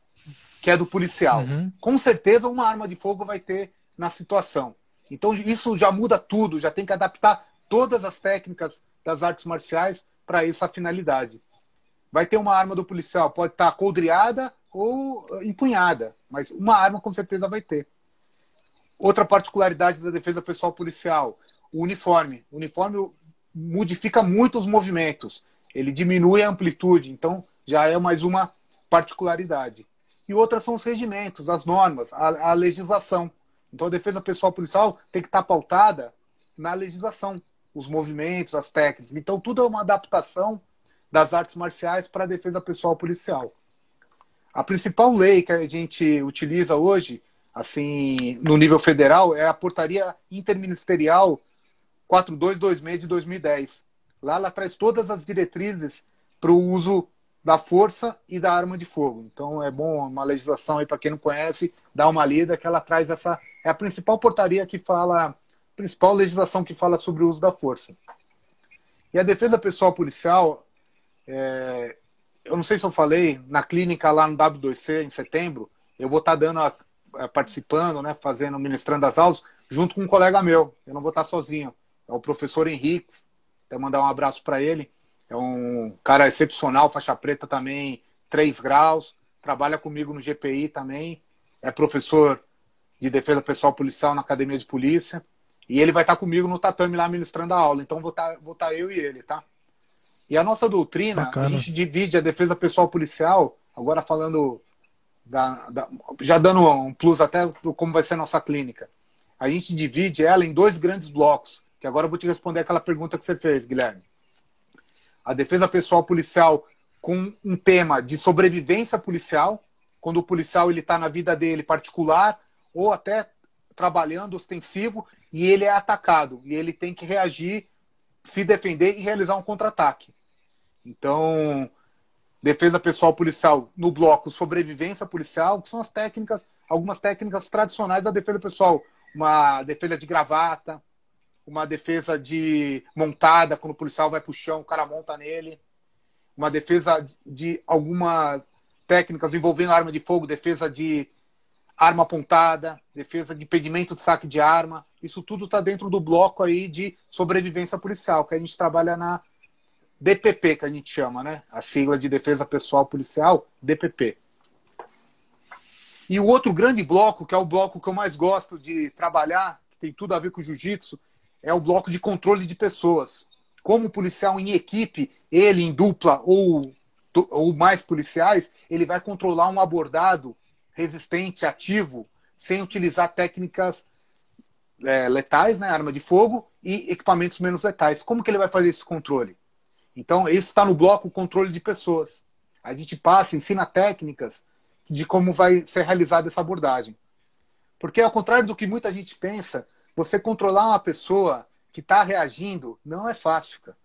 que é do policial. Uhum. Com certeza, uma arma de fogo vai ter na situação. Então, isso já muda tudo, já tem que adaptar todas as técnicas das artes marciais para essa finalidade vai ter uma arma do policial, pode estar coldreada ou uh, empunhada, mas uma arma com certeza vai ter. Outra particularidade da defesa pessoal policial, o uniforme. O uniforme modifica muito os movimentos, ele diminui a amplitude, então já é mais uma particularidade. E outras são os regimentos, as normas, a, a legislação. Então a defesa pessoal policial tem que estar pautada na legislação, os movimentos, as técnicas. Então tudo é uma adaptação das artes marciais para a defesa pessoal policial. A principal lei que a gente utiliza hoje, assim, no nível federal, é a Portaria Interministerial 4226 de 2010. Lá ela traz todas as diretrizes para o uso da força e da arma de fogo. Então é bom uma legislação aí para quem não conhece, dar uma lida que ela traz essa é a principal portaria que fala, principal legislação que fala sobre o uso da força. E a defesa pessoal policial, é, eu não sei se eu falei, na clínica lá no W2C, em setembro, eu vou estar tá dando, a, a, participando, né, fazendo, ministrando as aulas, junto com um colega meu. Eu não vou estar tá sozinho. É o professor Henrique. Até mandar um abraço para ele. É um cara excepcional, faixa preta também, 3 graus. Trabalha comigo no GPI também. É professor de defesa pessoal policial na academia de polícia. E ele vai estar tá comigo no tatame lá ministrando a aula. Então vou estar, vou estar eu e ele, tá? E a nossa doutrina, Bacana. a gente divide a defesa pessoal policial, agora falando, da, da, já dando um plus até como vai ser a nossa clínica. A gente divide ela em dois grandes blocos, que agora eu vou te responder aquela pergunta que você fez, Guilherme. a defesa pessoal policial com um tema de sobrevivência policial, quando o policial ele está na vida dele particular ou até trabalhando ostensivo e ele é atacado e ele tem que reagir, se defender e realizar um contra-ataque. Então, defesa pessoal policial no bloco sobrevivência policial, que são as técnicas, algumas técnicas tradicionais da defesa pessoal, uma defesa de gravata, uma defesa de montada, quando o policial vai para o chão, o cara monta nele, uma defesa de algumas técnicas envolvendo arma de fogo, defesa de arma apontada, defesa de impedimento de saque de arma. Isso tudo está dentro do bloco aí de sobrevivência policial, que a gente trabalha na DPP, que a gente chama, né? A sigla de Defesa Pessoal Policial, DPP. E o outro grande bloco, que é o bloco que eu mais gosto de trabalhar, que tem tudo a ver com jiu-jitsu, é o bloco de controle de pessoas. Como policial em equipe, ele em dupla ou, ou mais policiais, ele vai controlar um abordado resistente, ativo, sem utilizar técnicas é, letais, né, arma de fogo, e equipamentos menos letais. Como que ele vai fazer esse controle? Então, esse está no bloco controle de pessoas. A gente passa, ensina técnicas de como vai ser realizada essa abordagem. Porque, ao contrário do que muita gente pensa, você controlar uma pessoa que está reagindo não é fácil, cara.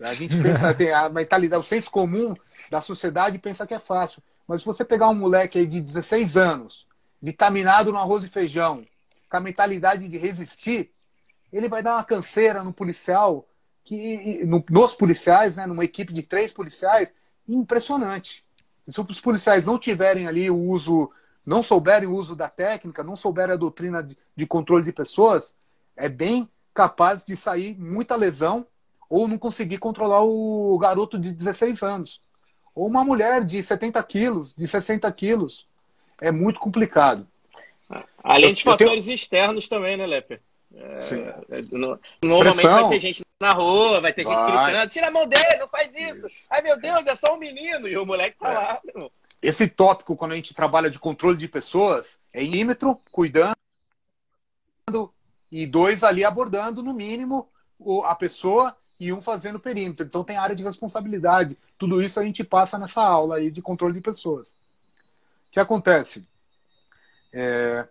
A gente pensa, <laughs> tem a mentalidade, o senso comum da sociedade pensa que é fácil. Mas se você pegar um moleque aí de 16 anos, vitaminado no arroz e feijão, com a mentalidade de resistir, ele vai dar uma canseira no policial, que no, nos policiais, né, numa equipe de três policiais, impressionante. Se os policiais não tiverem ali o uso não souberem o uso da técnica, não souberem a doutrina de, de controle de pessoas, é bem capaz de sair muita lesão ou não conseguir controlar o garoto de 16 anos. Ou uma mulher de 70 quilos, de 60 quilos. É muito complicado. Além de fatores tenho... externos também, né, Leper? É, é normalmente Pressão. vai ter gente na rua, vai ter vai. gente gritando, tira a mão dele, não faz isso. isso. Ai, meu Deus, é só um menino. E o moleque tá é. lá, meu esse tópico, quando a gente trabalha de controle de pessoas, é ímetro, cuidando, e dois ali abordando, no mínimo, a pessoa e um fazendo perímetro. Então tem área de responsabilidade. Tudo isso a gente passa nessa aula aí de controle de pessoas. O que acontece? É...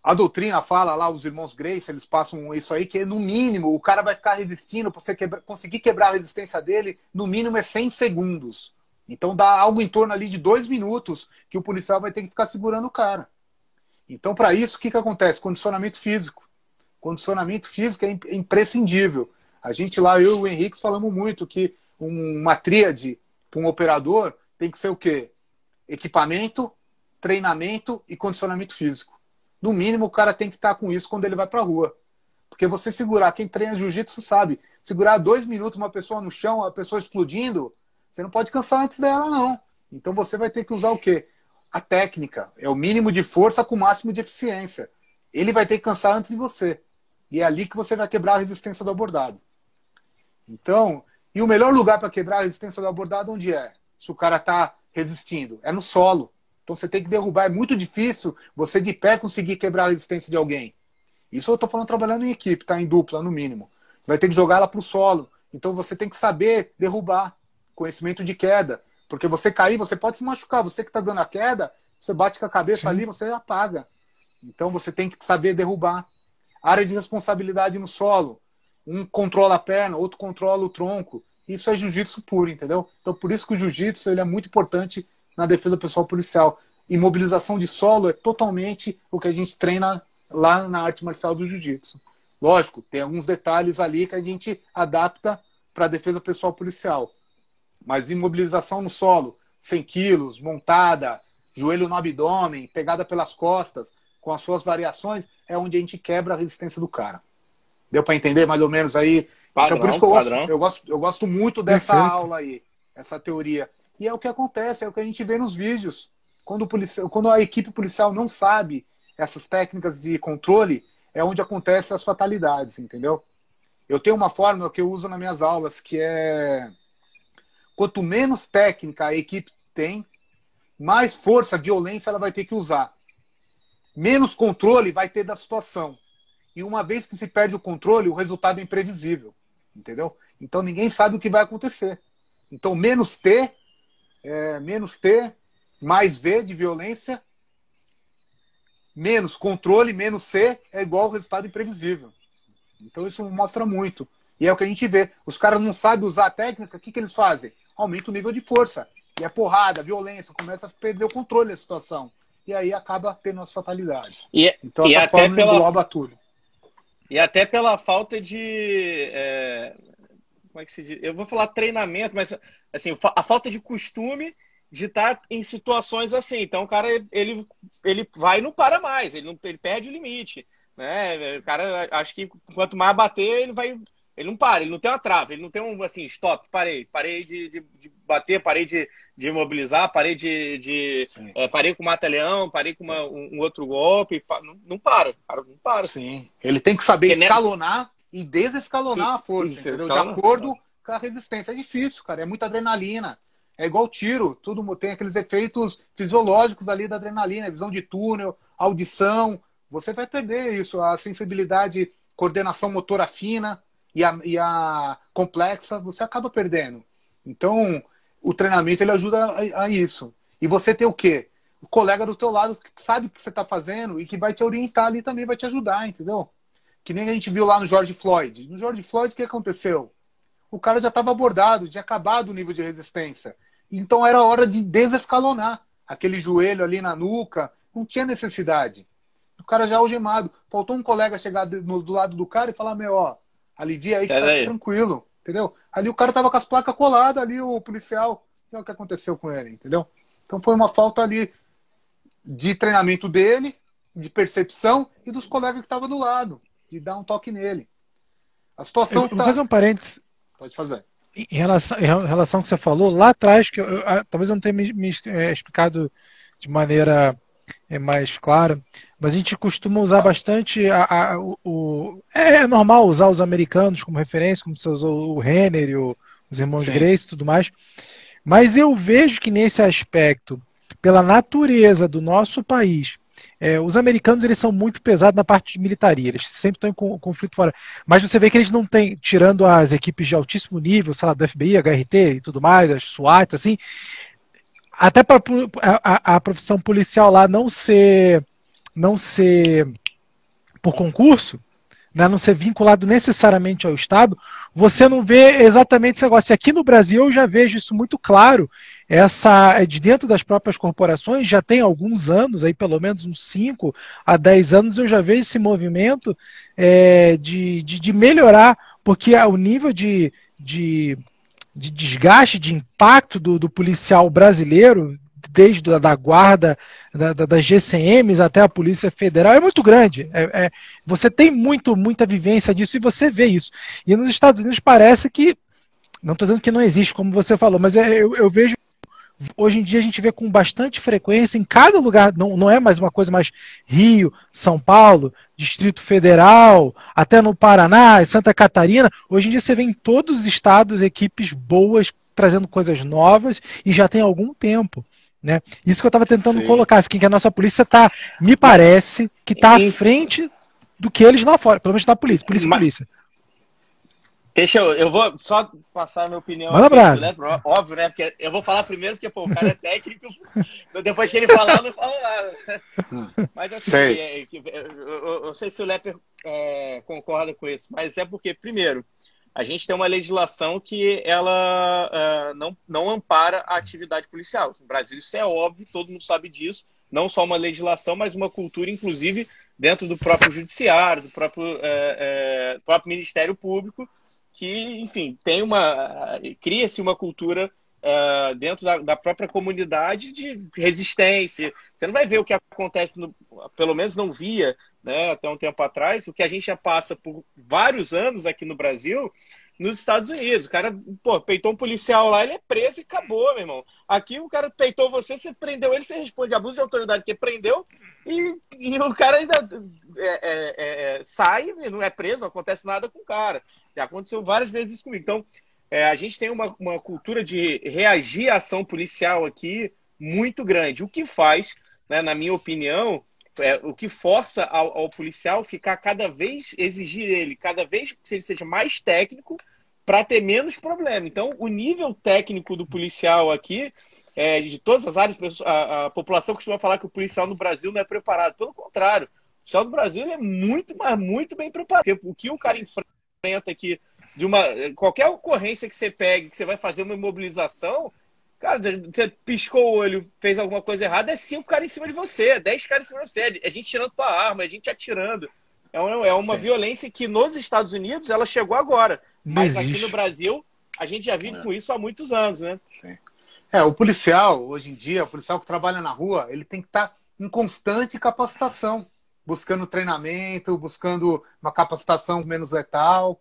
A doutrina fala lá, os irmãos Grace, eles passam isso aí, que no mínimo o cara vai ficar resistindo, para você quebra... conseguir quebrar a resistência dele, no mínimo é 100 segundos. Então dá algo em torno ali de dois minutos que o policial vai ter que ficar segurando o cara. Então, para isso, o que, que acontece? Condicionamento físico. Condicionamento físico é, é imprescindível. A gente lá, eu e o Henrique, falamos muito que uma tríade para um operador tem que ser o quê? Equipamento, treinamento e condicionamento físico. No mínimo, o cara tem que estar tá com isso quando ele vai para a rua. Porque você segurar, quem treina jiu-jitsu sabe, segurar dois minutos uma pessoa no chão, a pessoa explodindo, você não pode cansar antes dela, não. Então você vai ter que usar o quê? A técnica. É o mínimo de força com o máximo de eficiência. Ele vai ter que cansar antes de você. E é ali que você vai quebrar a resistência do abordado. Então, e o melhor lugar para quebrar a resistência do abordado onde é? Se o cara está resistindo, é no solo. Então você tem que derrubar. É muito difícil você de pé conseguir quebrar a resistência de alguém. Isso eu estou falando trabalhando em equipe, tá? Em dupla, no mínimo. Vai ter que jogar ela para o solo. Então você tem que saber derrubar conhecimento de queda. Porque você cair, você pode se machucar. Você que está dando a queda, você bate com a cabeça Sim. ali, você apaga. Então você tem que saber derrubar. Área de responsabilidade no solo. Um controla a perna, outro controla o tronco. Isso é jiu-jitsu puro, entendeu? Então por isso que o jiu-jitsu ele é muito importante na defesa pessoal policial. Imobilização de solo é totalmente o que a gente treina lá na arte marcial do jiu-jitsu. Lógico, tem alguns detalhes ali que a gente adapta para a defesa pessoal policial. Mas imobilização no solo, 100 quilos, montada, joelho no abdômen, pegada pelas costas, com as suas variações, é onde a gente quebra a resistência do cara. Deu para entender mais ou menos aí? Padrão, então por isso que eu gosto, eu gosto, eu gosto muito dessa Perfeito. aula aí, essa teoria. E é o que acontece, é o que a gente vê nos vídeos. Quando, o policial, quando a equipe policial não sabe essas técnicas de controle, é onde acontecem as fatalidades, entendeu? Eu tenho uma fórmula que eu uso nas minhas aulas, que é Quanto menos técnica a equipe tem, mais força, violência ela vai ter que usar. Menos controle vai ter da situação. E uma vez que se perde o controle, o resultado é imprevisível. Entendeu? Então ninguém sabe o que vai acontecer. Então menos T, é, menos T, mais V de violência, menos controle, menos C é igual ao resultado imprevisível. Então isso mostra muito. E é o que a gente vê. Os caras não sabem usar a técnica, o que, que eles fazem? Aumenta o nível de força. E é porrada, violência, começa a perder o controle da situação. E aí acaba tendo as fatalidades. E, então e essa até forma pela, engloba tudo. E até pela falta de. É, como é que se diz? Eu vou falar treinamento, mas assim, a falta de costume de estar em situações assim. Então o cara ele, ele vai e não para mais, ele, não, ele perde o limite. Né? O cara, acho que quanto mais bater, ele vai ele não para, ele não tem uma trava, ele não tem um assim, stop, parei, parei de, de, de bater, parei de, de imobilizar, parei de. de é, parei com o mata-leão, parei com uma, um, um, outro golpe. Não, não para, cara, não para. Sim. Ele tem que saber Porque escalonar né? e desescalonar a força, Isso, entendeu? De acordo com a resistência. É difícil, cara, é muita adrenalina. É igual tiro, tudo tem aqueles efeitos fisiológicos ali da adrenalina, visão de túnel, audição. Você vai perder isso, a sensibilidade, coordenação motora fina e a, e a complexa, você acaba perdendo. Então, o treinamento ele ajuda a, a, isso. E você ter o quê? O colega do teu lado que sabe o que você está fazendo e que vai te orientar ali também, vai te ajudar, entendeu? Que nem a gente viu lá no George Floyd. No George Floyd, o que aconteceu? O cara já estava abordado, tinha acabado o nível de resistência. Então era hora de desescalonar. Aquele joelho ali na nuca, não tinha necessidade. O cara já algemado. Faltou um colega chegar do, do lado do cara e falar: Meu, ó, Alivia aí que tá aí. tranquilo, entendeu? Ali o cara tava com as placas coladas ali, o policial. É o que aconteceu com ele, entendeu? Então foi uma falta ali de treinamento dele, de percepção e dos colegas que estavam do lado, de dar um toque nele. A situação eu, tá... Vou fazer um parênteses. Pode fazer. Em relação, em relação ao que você falou, lá atrás, que eu, eu, talvez eu não tenha me, me é, explicado de maneira é mais clara. Mas a gente costuma usar bastante a, a, o, é normal usar os americanos como referência, como você usou o Renner e o, os irmãos Sim. Grace e tudo mais. Mas eu vejo que nesse aspecto, pela natureza do nosso país, é, os americanos eles são muito pesados na parte de militaria, eles sempre estão em conflito fora. Mas você vê que eles não têm, tirando as equipes de altíssimo nível, sei lá, do FBI, HRT e tudo mais, as SWAT, assim, até para a, a, profissão policial lá não ser não ser por concurso, né, não ser vinculado necessariamente ao Estado, você não vê exatamente esse negócio. E aqui no Brasil eu já vejo isso muito claro. Essa é de dentro das próprias corporações já tem alguns anos, aí pelo menos uns 5 a 10 anos, eu já vejo esse movimento é, de, de, de melhorar, porque o nível de, de de desgaste, de impacto do, do policial brasileiro, desde a da guarda, da, da, das GCMs até a Polícia Federal, é muito grande. É, é, você tem muito, muita vivência disso e você vê isso. E nos Estados Unidos parece que, não estou dizendo que não existe, como você falou, mas é, eu, eu vejo hoje em dia a gente vê com bastante frequência em cada lugar, não, não é mais uma coisa mais Rio, São Paulo, Distrito Federal, até no Paraná, Santa Catarina. Hoje em dia você vê em todos os estados equipes boas trazendo coisas novas e já tem algum tempo. Né? Isso que eu estava tentando Sim. colocar, assim, que a nossa polícia está, me parece, que está à frente do que eles lá fora, pelo menos da polícia, polícia, polícia. Deixa eu, eu vou só passar a minha opinião. Manda aqui, né? Óbvio, né? Porque eu vou falar primeiro, porque pô, o cara é técnico, <laughs> depois que ele falar, eu não falo nada. Mas assim, sei. É, eu, eu, eu, sei se o Lepper é, concorda com isso, mas é porque, primeiro, a gente tem uma legislação que ela uh, não, não ampara a atividade policial. No Brasil isso é óbvio, todo mundo sabe disso. Não só uma legislação, mas uma cultura, inclusive, dentro do próprio judiciário, do próprio, é, é, próprio Ministério Público, que, enfim, tem uma. cria-se uma cultura uh, dentro da, da, própria comunidade de resistência. Você não vai ver o que acontece, no, pelo menos não via né, até um tempo atrás, o que a gente já passa por vários anos aqui no Brasil, nos Estados Unidos. O cara, pô, peitou um policial lá, ele é preso e acabou, meu irmão. Aqui o cara peitou você, você prendeu ele, você responde abuso de autoridade que prendeu e, e o cara ainda é, é, é, sai, não é preso, não acontece nada com o cara. Já aconteceu várias vezes isso comigo. Então, é, a gente tem uma, uma cultura de reagir à ação policial aqui muito grande, o que faz, né, na minha opinião, é, o que força ao, ao, policial ficar cada vez, exigir ele, cada vez que ele seja mais técnico para ter menos problema. Então, o nível técnico do policial aqui, é, de todas as áreas, a, a, população costuma falar que o policial no Brasil não é preparado. Pelo contrário, o policial do Brasil é muito, mas muito bem preparado. Porque o que o cara enfrenta aqui, de uma qualquer ocorrência que você pegue, que você vai fazer uma imobilização, Cara, você piscou o olho, fez alguma coisa errada, é cinco caras em cima de você, é dez caras em cima de você, é gente tirando tua arma, é gente atirando. É uma, é uma violência que nos Estados Unidos ela chegou agora. Mas aqui no Brasil, a gente já vive é. com isso há muitos anos, né? Sim. É, o policial, hoje em dia, o policial que trabalha na rua, ele tem que estar tá em constante capacitação, buscando treinamento, buscando uma capacitação menos letal.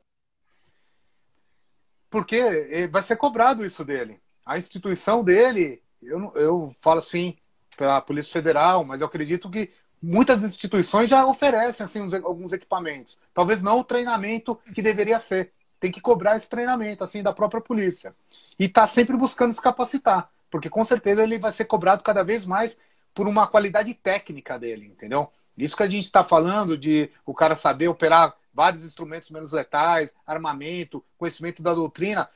Porque vai ser cobrado isso dele a instituição dele, eu, eu falo assim, pela Polícia Federal, mas eu acredito que muitas instituições já oferecem assim, uns, alguns equipamentos. Talvez não o treinamento que deveria ser. Tem que cobrar esse treinamento assim da própria polícia. E está sempre buscando se capacitar, porque com certeza ele vai ser cobrado cada vez mais por uma qualidade técnica dele, entendeu? Isso que a gente está falando de o cara saber operar vários instrumentos menos letais, armamento, conhecimento da doutrina,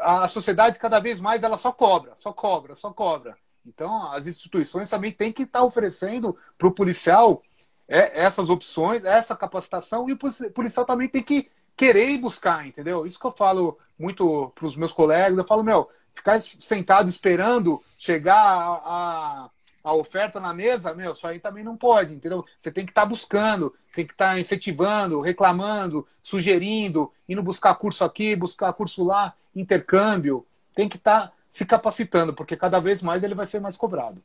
a sociedade cada vez mais ela só cobra, só cobra, só cobra. Então as instituições também têm que estar oferecendo para o policial é, essas opções, essa capacitação e o policial também tem que querer ir buscar, entendeu? Isso que eu falo muito para os meus colegas. Eu falo, meu, ficar sentado esperando chegar a, a a oferta na mesa, meu, isso aí também não pode, entendeu? Você tem que estar tá buscando, tem que estar tá incentivando, reclamando, sugerindo, indo buscar curso aqui, buscar curso lá, intercâmbio. Tem que estar tá se capacitando, porque cada vez mais ele vai ser mais cobrado.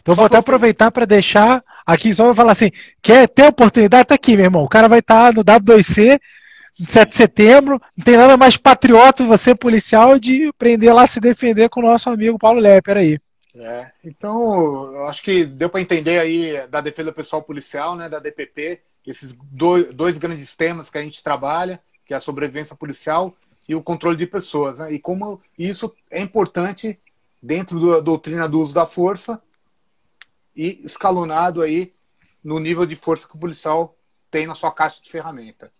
Então só vou até aproveitar para deixar aqui só falar assim, quer ter oportunidade, tá aqui, meu irmão. O cara vai estar tá no W2C 7 de setembro, não tem nada mais patriota você policial de aprender lá a se defender com o nosso amigo Paulo Lepper aí. É, então, eu acho que deu para entender aí da defesa pessoal policial, né, da DPP, esses dois, dois grandes temas que a gente trabalha, que é a sobrevivência policial e o controle de pessoas, né, e como isso é importante dentro da doutrina do uso da força e escalonado aí no nível de força que o policial tem na sua caixa de ferramenta.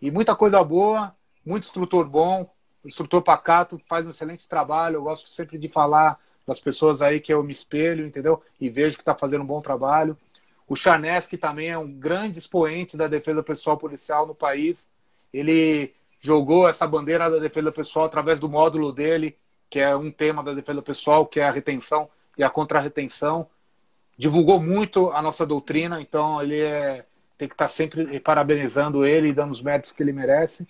E muita coisa boa, muito instrutor bom, instrutor Pacato faz um excelente trabalho, eu gosto sempre de falar das pessoas aí que eu me espelho, entendeu? E vejo que está fazendo um bom trabalho. O Charneski também é um grande expoente da defesa pessoal policial no país. Ele jogou essa bandeira da defesa pessoal através do módulo dele, que é um tema da defesa pessoal, que é a retenção e a contra-retenção. Divulgou muito a nossa doutrina, então ele é, tem que estar tá sempre parabenizando ele e dando os méritos que ele merece.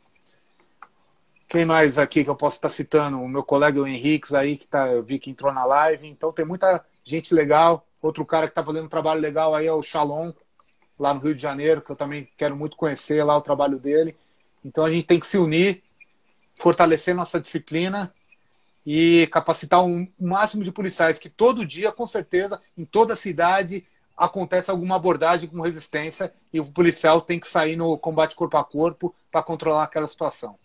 Quem mais aqui que eu posso estar citando? O meu colega o Henrique aí, que tá, eu vi que entrou na live. Então tem muita gente legal. Outro cara que está fazendo um trabalho legal aí é o Shalom, lá no Rio de Janeiro, que eu também quero muito conhecer lá o trabalho dele. Então a gente tem que se unir, fortalecer nossa disciplina e capacitar um máximo de policiais, que todo dia, com certeza, em toda a cidade, acontece alguma abordagem com resistência e o policial tem que sair no combate corpo a corpo para controlar aquela situação.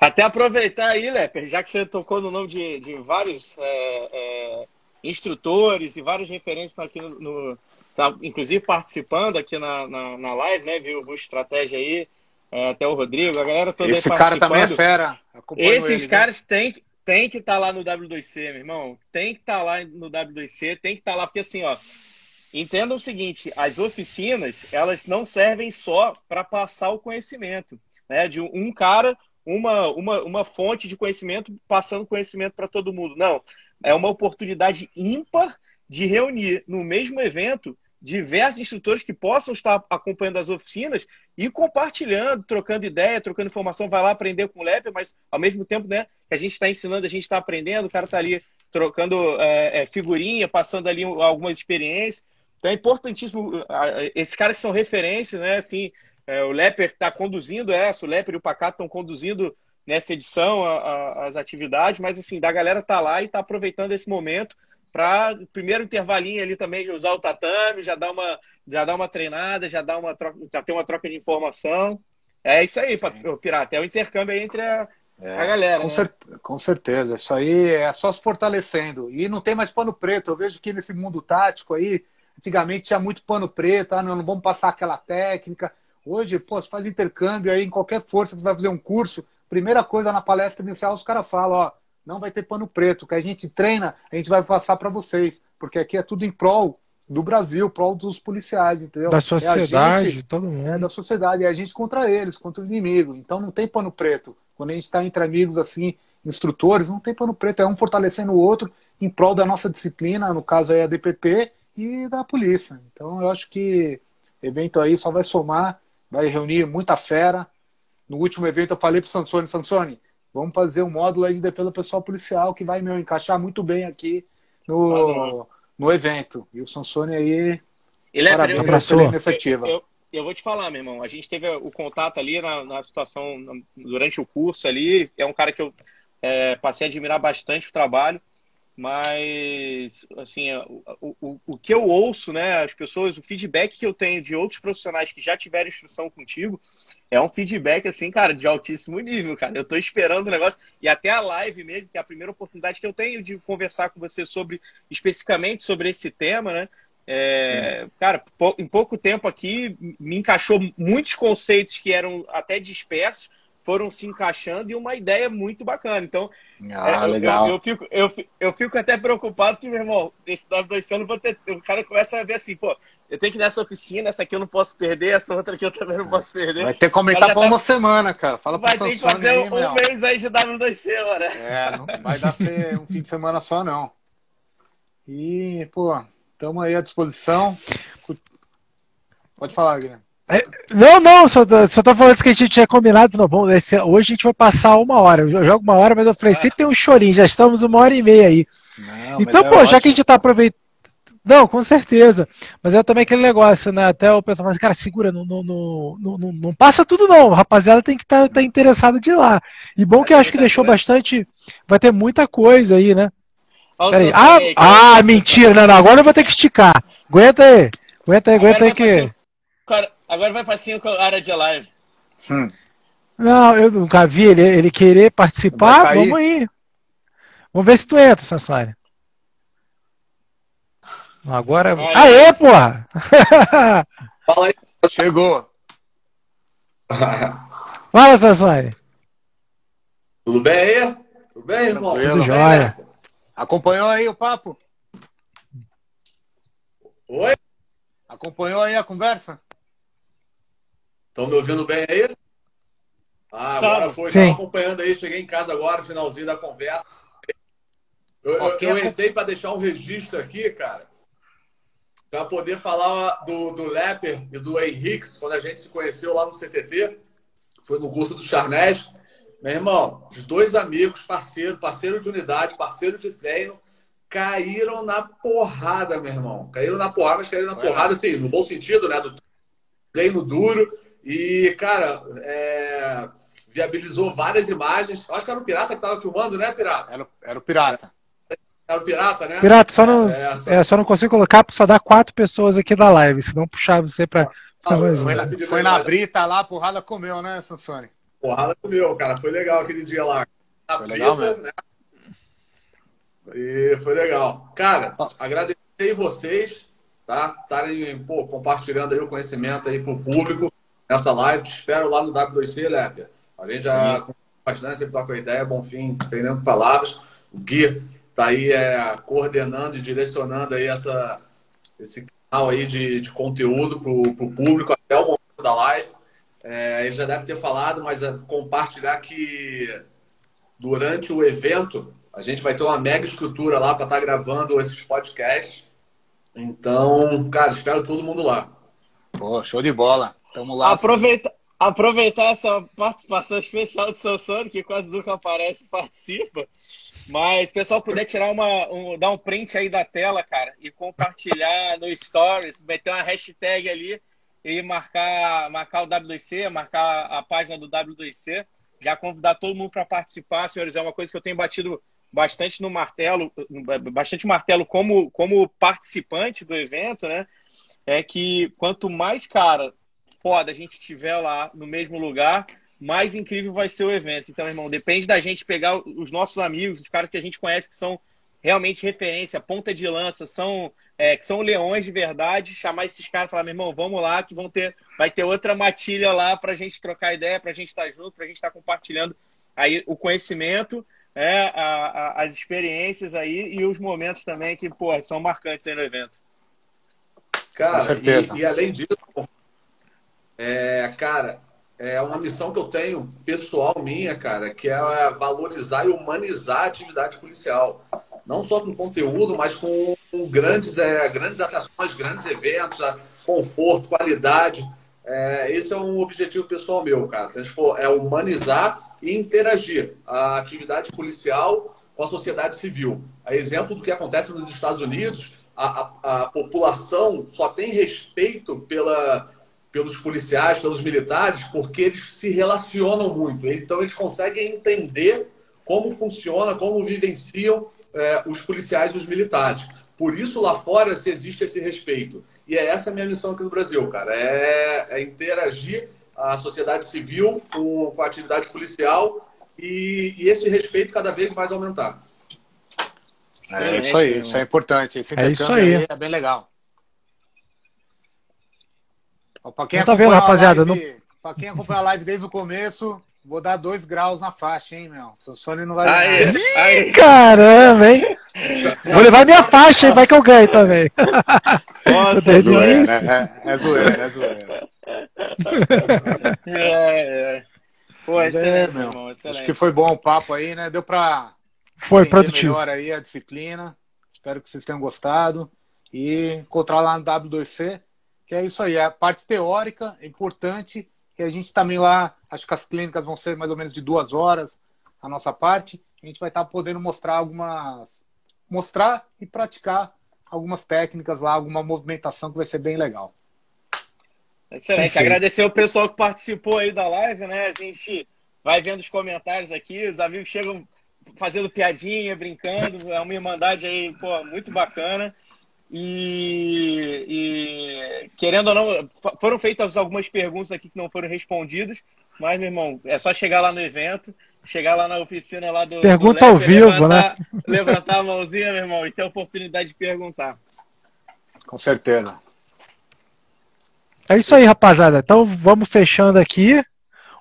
Até aproveitar aí, Leper, já que você tocou no nome de, de vários é, é, instrutores e vários referentes estão aqui no, no tá, inclusive participando aqui na, na, na, live, né? Viu o Estratégia aí, é, até o Rodrigo, a galera toda Esse cara também é fera. Esses ele, caras têm, têm que estar tá lá no W2C, meu irmão. Tem que estar tá lá no W2C, tem que estar tá lá, porque assim, ó. Entendam o seguinte, as oficinas, elas não servem só para passar o conhecimento, né? De um cara uma, uma, uma fonte de conhecimento passando conhecimento para todo mundo. Não. É uma oportunidade ímpar de reunir no mesmo evento diversos instrutores que possam estar acompanhando as oficinas e compartilhando, trocando ideia, trocando informação, vai lá aprender com o LEP, mas ao mesmo tempo, né, que a gente está ensinando, a gente está aprendendo, o cara está ali trocando é, é, figurinha, passando ali algumas experiências. Então é importantíssimo, esses caras que são referências, né, assim, é, o Leper está conduzindo essa, o Leper e o Pacato estão conduzindo nessa edição a, a, as atividades, mas assim, da galera tá lá e tá aproveitando esse momento para primeiro intervalinho ali também de usar o tatame, já dar uma já dar uma treinada, já dar uma troca, já ter uma troca de informação. É isso aí, Sim. Pirata, é o intercâmbio aí entre a, é, a galera. Com, né? cer com, certeza, isso aí é só se fortalecendo. E não tem mais pano preto. Eu vejo que nesse mundo tático aí, antigamente tinha muito pano preto, ah, não, não vamos passar aquela técnica. Hoje, pô, você faz intercâmbio aí em qualquer força, você vai fazer um curso, primeira coisa na palestra inicial, os caras falam, ó, não vai ter pano preto, que a gente treina, a gente vai passar para vocês, porque aqui é tudo em prol do Brasil, prol dos policiais, entendeu? Da sociedade, é gente, todo mundo. É da sociedade, é a gente contra eles, contra o inimigo. Então não tem pano preto. Quando a gente está entre amigos assim, instrutores, não tem pano preto, é um fortalecendo o outro em prol da nossa disciplina, no caso aí a DPP e da polícia. Então eu acho que evento aí só vai somar, vai reunir muita fera. No último evento eu falei pro Sansone, Sansone, vamos fazer um módulo aí de defesa pessoal policial que vai meu encaixar muito bem aqui no, no evento. E o Sansone aí ele é parabéns pela iniciativa. Eu, eu, eu, vou te falar, meu irmão. A gente teve o contato ali na, na situação durante o curso ali. É um cara que eu é, passei a admirar bastante o trabalho. Mas, assim, o, o, o que eu ouço, né, as pessoas, o feedback que eu tenho de outros profissionais que já tiveram instrução contigo, é um feedback, assim, cara, de altíssimo nível, cara. Eu tô esperando o negócio, e até a live mesmo, que é a primeira oportunidade que eu tenho de conversar com você sobre, especificamente sobre esse tema, né? É, cara, em pouco tempo aqui me encaixou muitos conceitos que eram até dispersos, foram se encaixando e uma ideia muito bacana. Então, ah, é, legal. Eu, eu, fico, eu, eu fico até preocupado que, meu irmão, esse W2C eu não vou ter. O cara começa a ver assim, pô, eu tenho que ir nessa oficina, essa aqui eu não posso perder, essa outra aqui eu também não posso perder. Vai ter que comentar por tá... uma semana, cara. Fala Vai ter que fazer aí, um, um mês aí de W2C, mano. É, não vai dar ser um fim de semana só, não. E, pô, estamos aí à disposição. Pode falar, Guilherme. É, não, não, só, só tô falando isso que a gente tinha combinado. Não, bom, hoje a gente vai passar uma hora. Eu jogo uma hora, mas eu falei, é. sempre tem um chorinho, já estamos uma hora e meia aí. Não, então, é pô, já que a gente tá aproveitando. Não, com certeza. Mas é também aquele negócio, né? Até o pessoal fala assim, cara, segura, não, não, não, não, não passa tudo não. A rapaziada tem que estar tá, tá interessada de ir lá. E bom que eu acho que deixou bastante. Vai ter muita coisa aí, né? Peraí. Ah, ah mentira, não, não. Agora eu vou ter que esticar. Aguenta aí. Aguenta aí, aguenta aí que. Cara, agora vai para 5 área de live. Hum. Não, eu nunca vi ele, ele querer participar. Vamos aí. Vamos ver se tu entra, Sassari. Agora. Olha. Aê, porra! Fala aí. Chegou. <laughs> Fala, Sassari. Tudo bem aí? Tudo bem, irmão? Tudo jóia. Acompanhou aí o papo? Oi? Acompanhou aí a conversa? Estão me ouvindo bem aí? Ah, agora foi. Estava acompanhando aí, cheguei em casa agora, finalzinho da conversa. Eu, okay. eu, eu entrei para deixar um registro aqui, cara, para poder falar do, do Lepper e do Henrique, quando a gente se conheceu lá no CTT, foi no curso do Charnés. Meu irmão, os dois amigos, parceiro, parceiro de unidade, parceiro de treino, caíram na porrada, meu irmão. Caíram na porrada, mas caíram na porrada, assim, no bom sentido, né? Do treino duro. E, cara, é... viabilizou várias imagens. Eu acho que era o Pirata que estava filmando, né, Pirata? Era, era o Pirata. Era o Pirata, né? Pirata, só não, é, só... É, só não consigo colocar porque só dá quatro pessoas aqui na live, senão puxar você para. Ah, foi, na, foi na brita lá, a porrada comeu, né, Sansone? Porrada comeu, cara. Foi legal aquele dia lá. Na foi brita, legal mesmo. Né? E foi legal. Cara, agradecer vocês, tá? Estarem, pô, compartilhando aí o conhecimento aí pro público nessa live. Te espero lá no W2C, Lépia. A gente já bastante sempre troca ideia, bom fim, treinando palavras. O Gui tá aí é, coordenando e direcionando aí essa, esse canal aí de, de conteúdo pro, pro público até o momento da live. É, ele já deve ter falado, mas é compartilhar que durante o evento a gente vai ter uma mega estrutura lá para estar tá gravando esses podcasts. Então, cara, espero todo mundo lá. Pô, show de bola. Tamo lá. Aproveita, aproveitar essa participação especial do Sansone, que quase nunca aparece e participa. Mas pessoal puder tirar uma, um, dar um print aí da tela, cara, e compartilhar no Stories, meter uma hashtag ali e marcar, marcar o W2C, marcar a página do W2C. Já convidar todo mundo para participar, senhores. É uma coisa que eu tenho batido bastante no martelo, bastante martelo como, como participante do evento, né? É que quanto mais cara foda a gente tiver lá no mesmo lugar, mais incrível vai ser o evento. Então, irmão, depende da gente pegar os nossos amigos, os caras que a gente conhece que são realmente referência, ponta de lança, são é, que são leões de verdade, chamar esses caras e falar, meu irmão, vamos lá, que vão ter, vai ter outra matilha lá para a gente trocar ideia, para a gente estar tá junto, para a gente estar tá compartilhando aí o conhecimento, é, a, a, as experiências aí e os momentos também que, pô, são marcantes aí no evento. Cara, e, e, além disso, é, cara, é uma missão que eu tenho pessoal minha, cara, que é valorizar e humanizar a atividade policial. Não só com conteúdo, mas com, grandes, é, grandes atrações, grandes eventos, conforto, qualidade. É, esse é um objetivo pessoal meu, cara. A gente for, é humanizar e interagir a atividade policial com a sociedade civil. A exemplo do que acontece nos Estados Unidos, a, a, a população só tem respeito pela, pelos policiais, pelos militares, porque eles se relacionam muito. Então, eles conseguem entender como funciona, como vivenciam é, os policiais e os militares. Por isso, lá fora, se existe esse respeito. E é essa a minha missão aqui no Brasil, cara. É, é interagir a sociedade civil com, com a atividade policial e, e, esse respeito cada vez mais aumentar. É, isso aí, isso é importante. Esse é isso aí. aí é bem legal. Pra quem não tá vendo, rapaziada? Live, não... Pra quem acompanha a live desde o começo, vou dar dois graus na faixa, hein, meu? O Sony não vai aí, aí. Caramba, hein? Vou levar minha faixa, hein? Vai que eu ganho também. Nossa, é zoeira, é, é zoeira, é zoeira. <laughs> É, é. Pô, excelente, meu. Irmão, excelente. Acho que foi bom o papo aí, né? Deu pra foi produtivo. melhor aí a disciplina. Espero que vocês tenham gostado. E encontrar lá no W2C que é isso aí, é a parte teórica é importante, que a gente também lá, acho que as clínicas vão ser mais ou menos de duas horas, a nossa parte, a gente vai estar podendo mostrar algumas, mostrar e praticar algumas técnicas lá, alguma movimentação que vai ser bem legal. Excelente, Perfeito. agradecer o pessoal que participou aí da live, né, a gente vai vendo os comentários aqui, os amigos chegam fazendo piadinha, brincando, é uma irmandade aí, pô, muito bacana. E, e, querendo ou não, foram feitas algumas perguntas aqui que não foram respondidas, mas, meu irmão, é só chegar lá no evento, chegar lá na oficina lá do. Pergunta do ao vivo, levantar, né? Levantar a mãozinha, meu irmão, e ter a oportunidade de perguntar. Com certeza. É isso aí, rapaziada. Então vamos fechando aqui.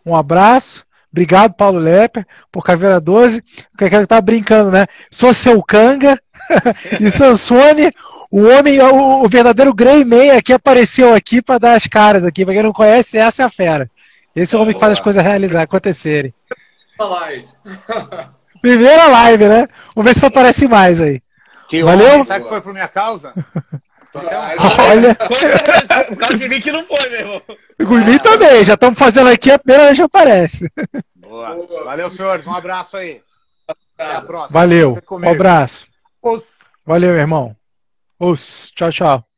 Um abraço. Obrigado, Paulo Lepper, por Caveira 12. O que tá brincando, né? Sou seu canga. <laughs> e Sansone, o homem, o, o verdadeiro Grey Man aqui apareceu aqui para dar as caras aqui. Pra quem não conhece, essa é a fera. Esse é o homem que faz as coisas realizar, acontecerem. Live. <laughs> Primeira live, né? Vamos ver se aparece mais aí. Que Valeu? Homem, sabe que foi por minha causa? Olha. <laughs> O caso de mim que não foi, meu irmão. Por mim também, já estamos fazendo aqui, a primeira vez que aparece. Boa. Valeu, senhores. Um abraço aí. Até a próxima. Valeu. Um abraço. Os... Valeu, irmão. Os. Tchau, tchau.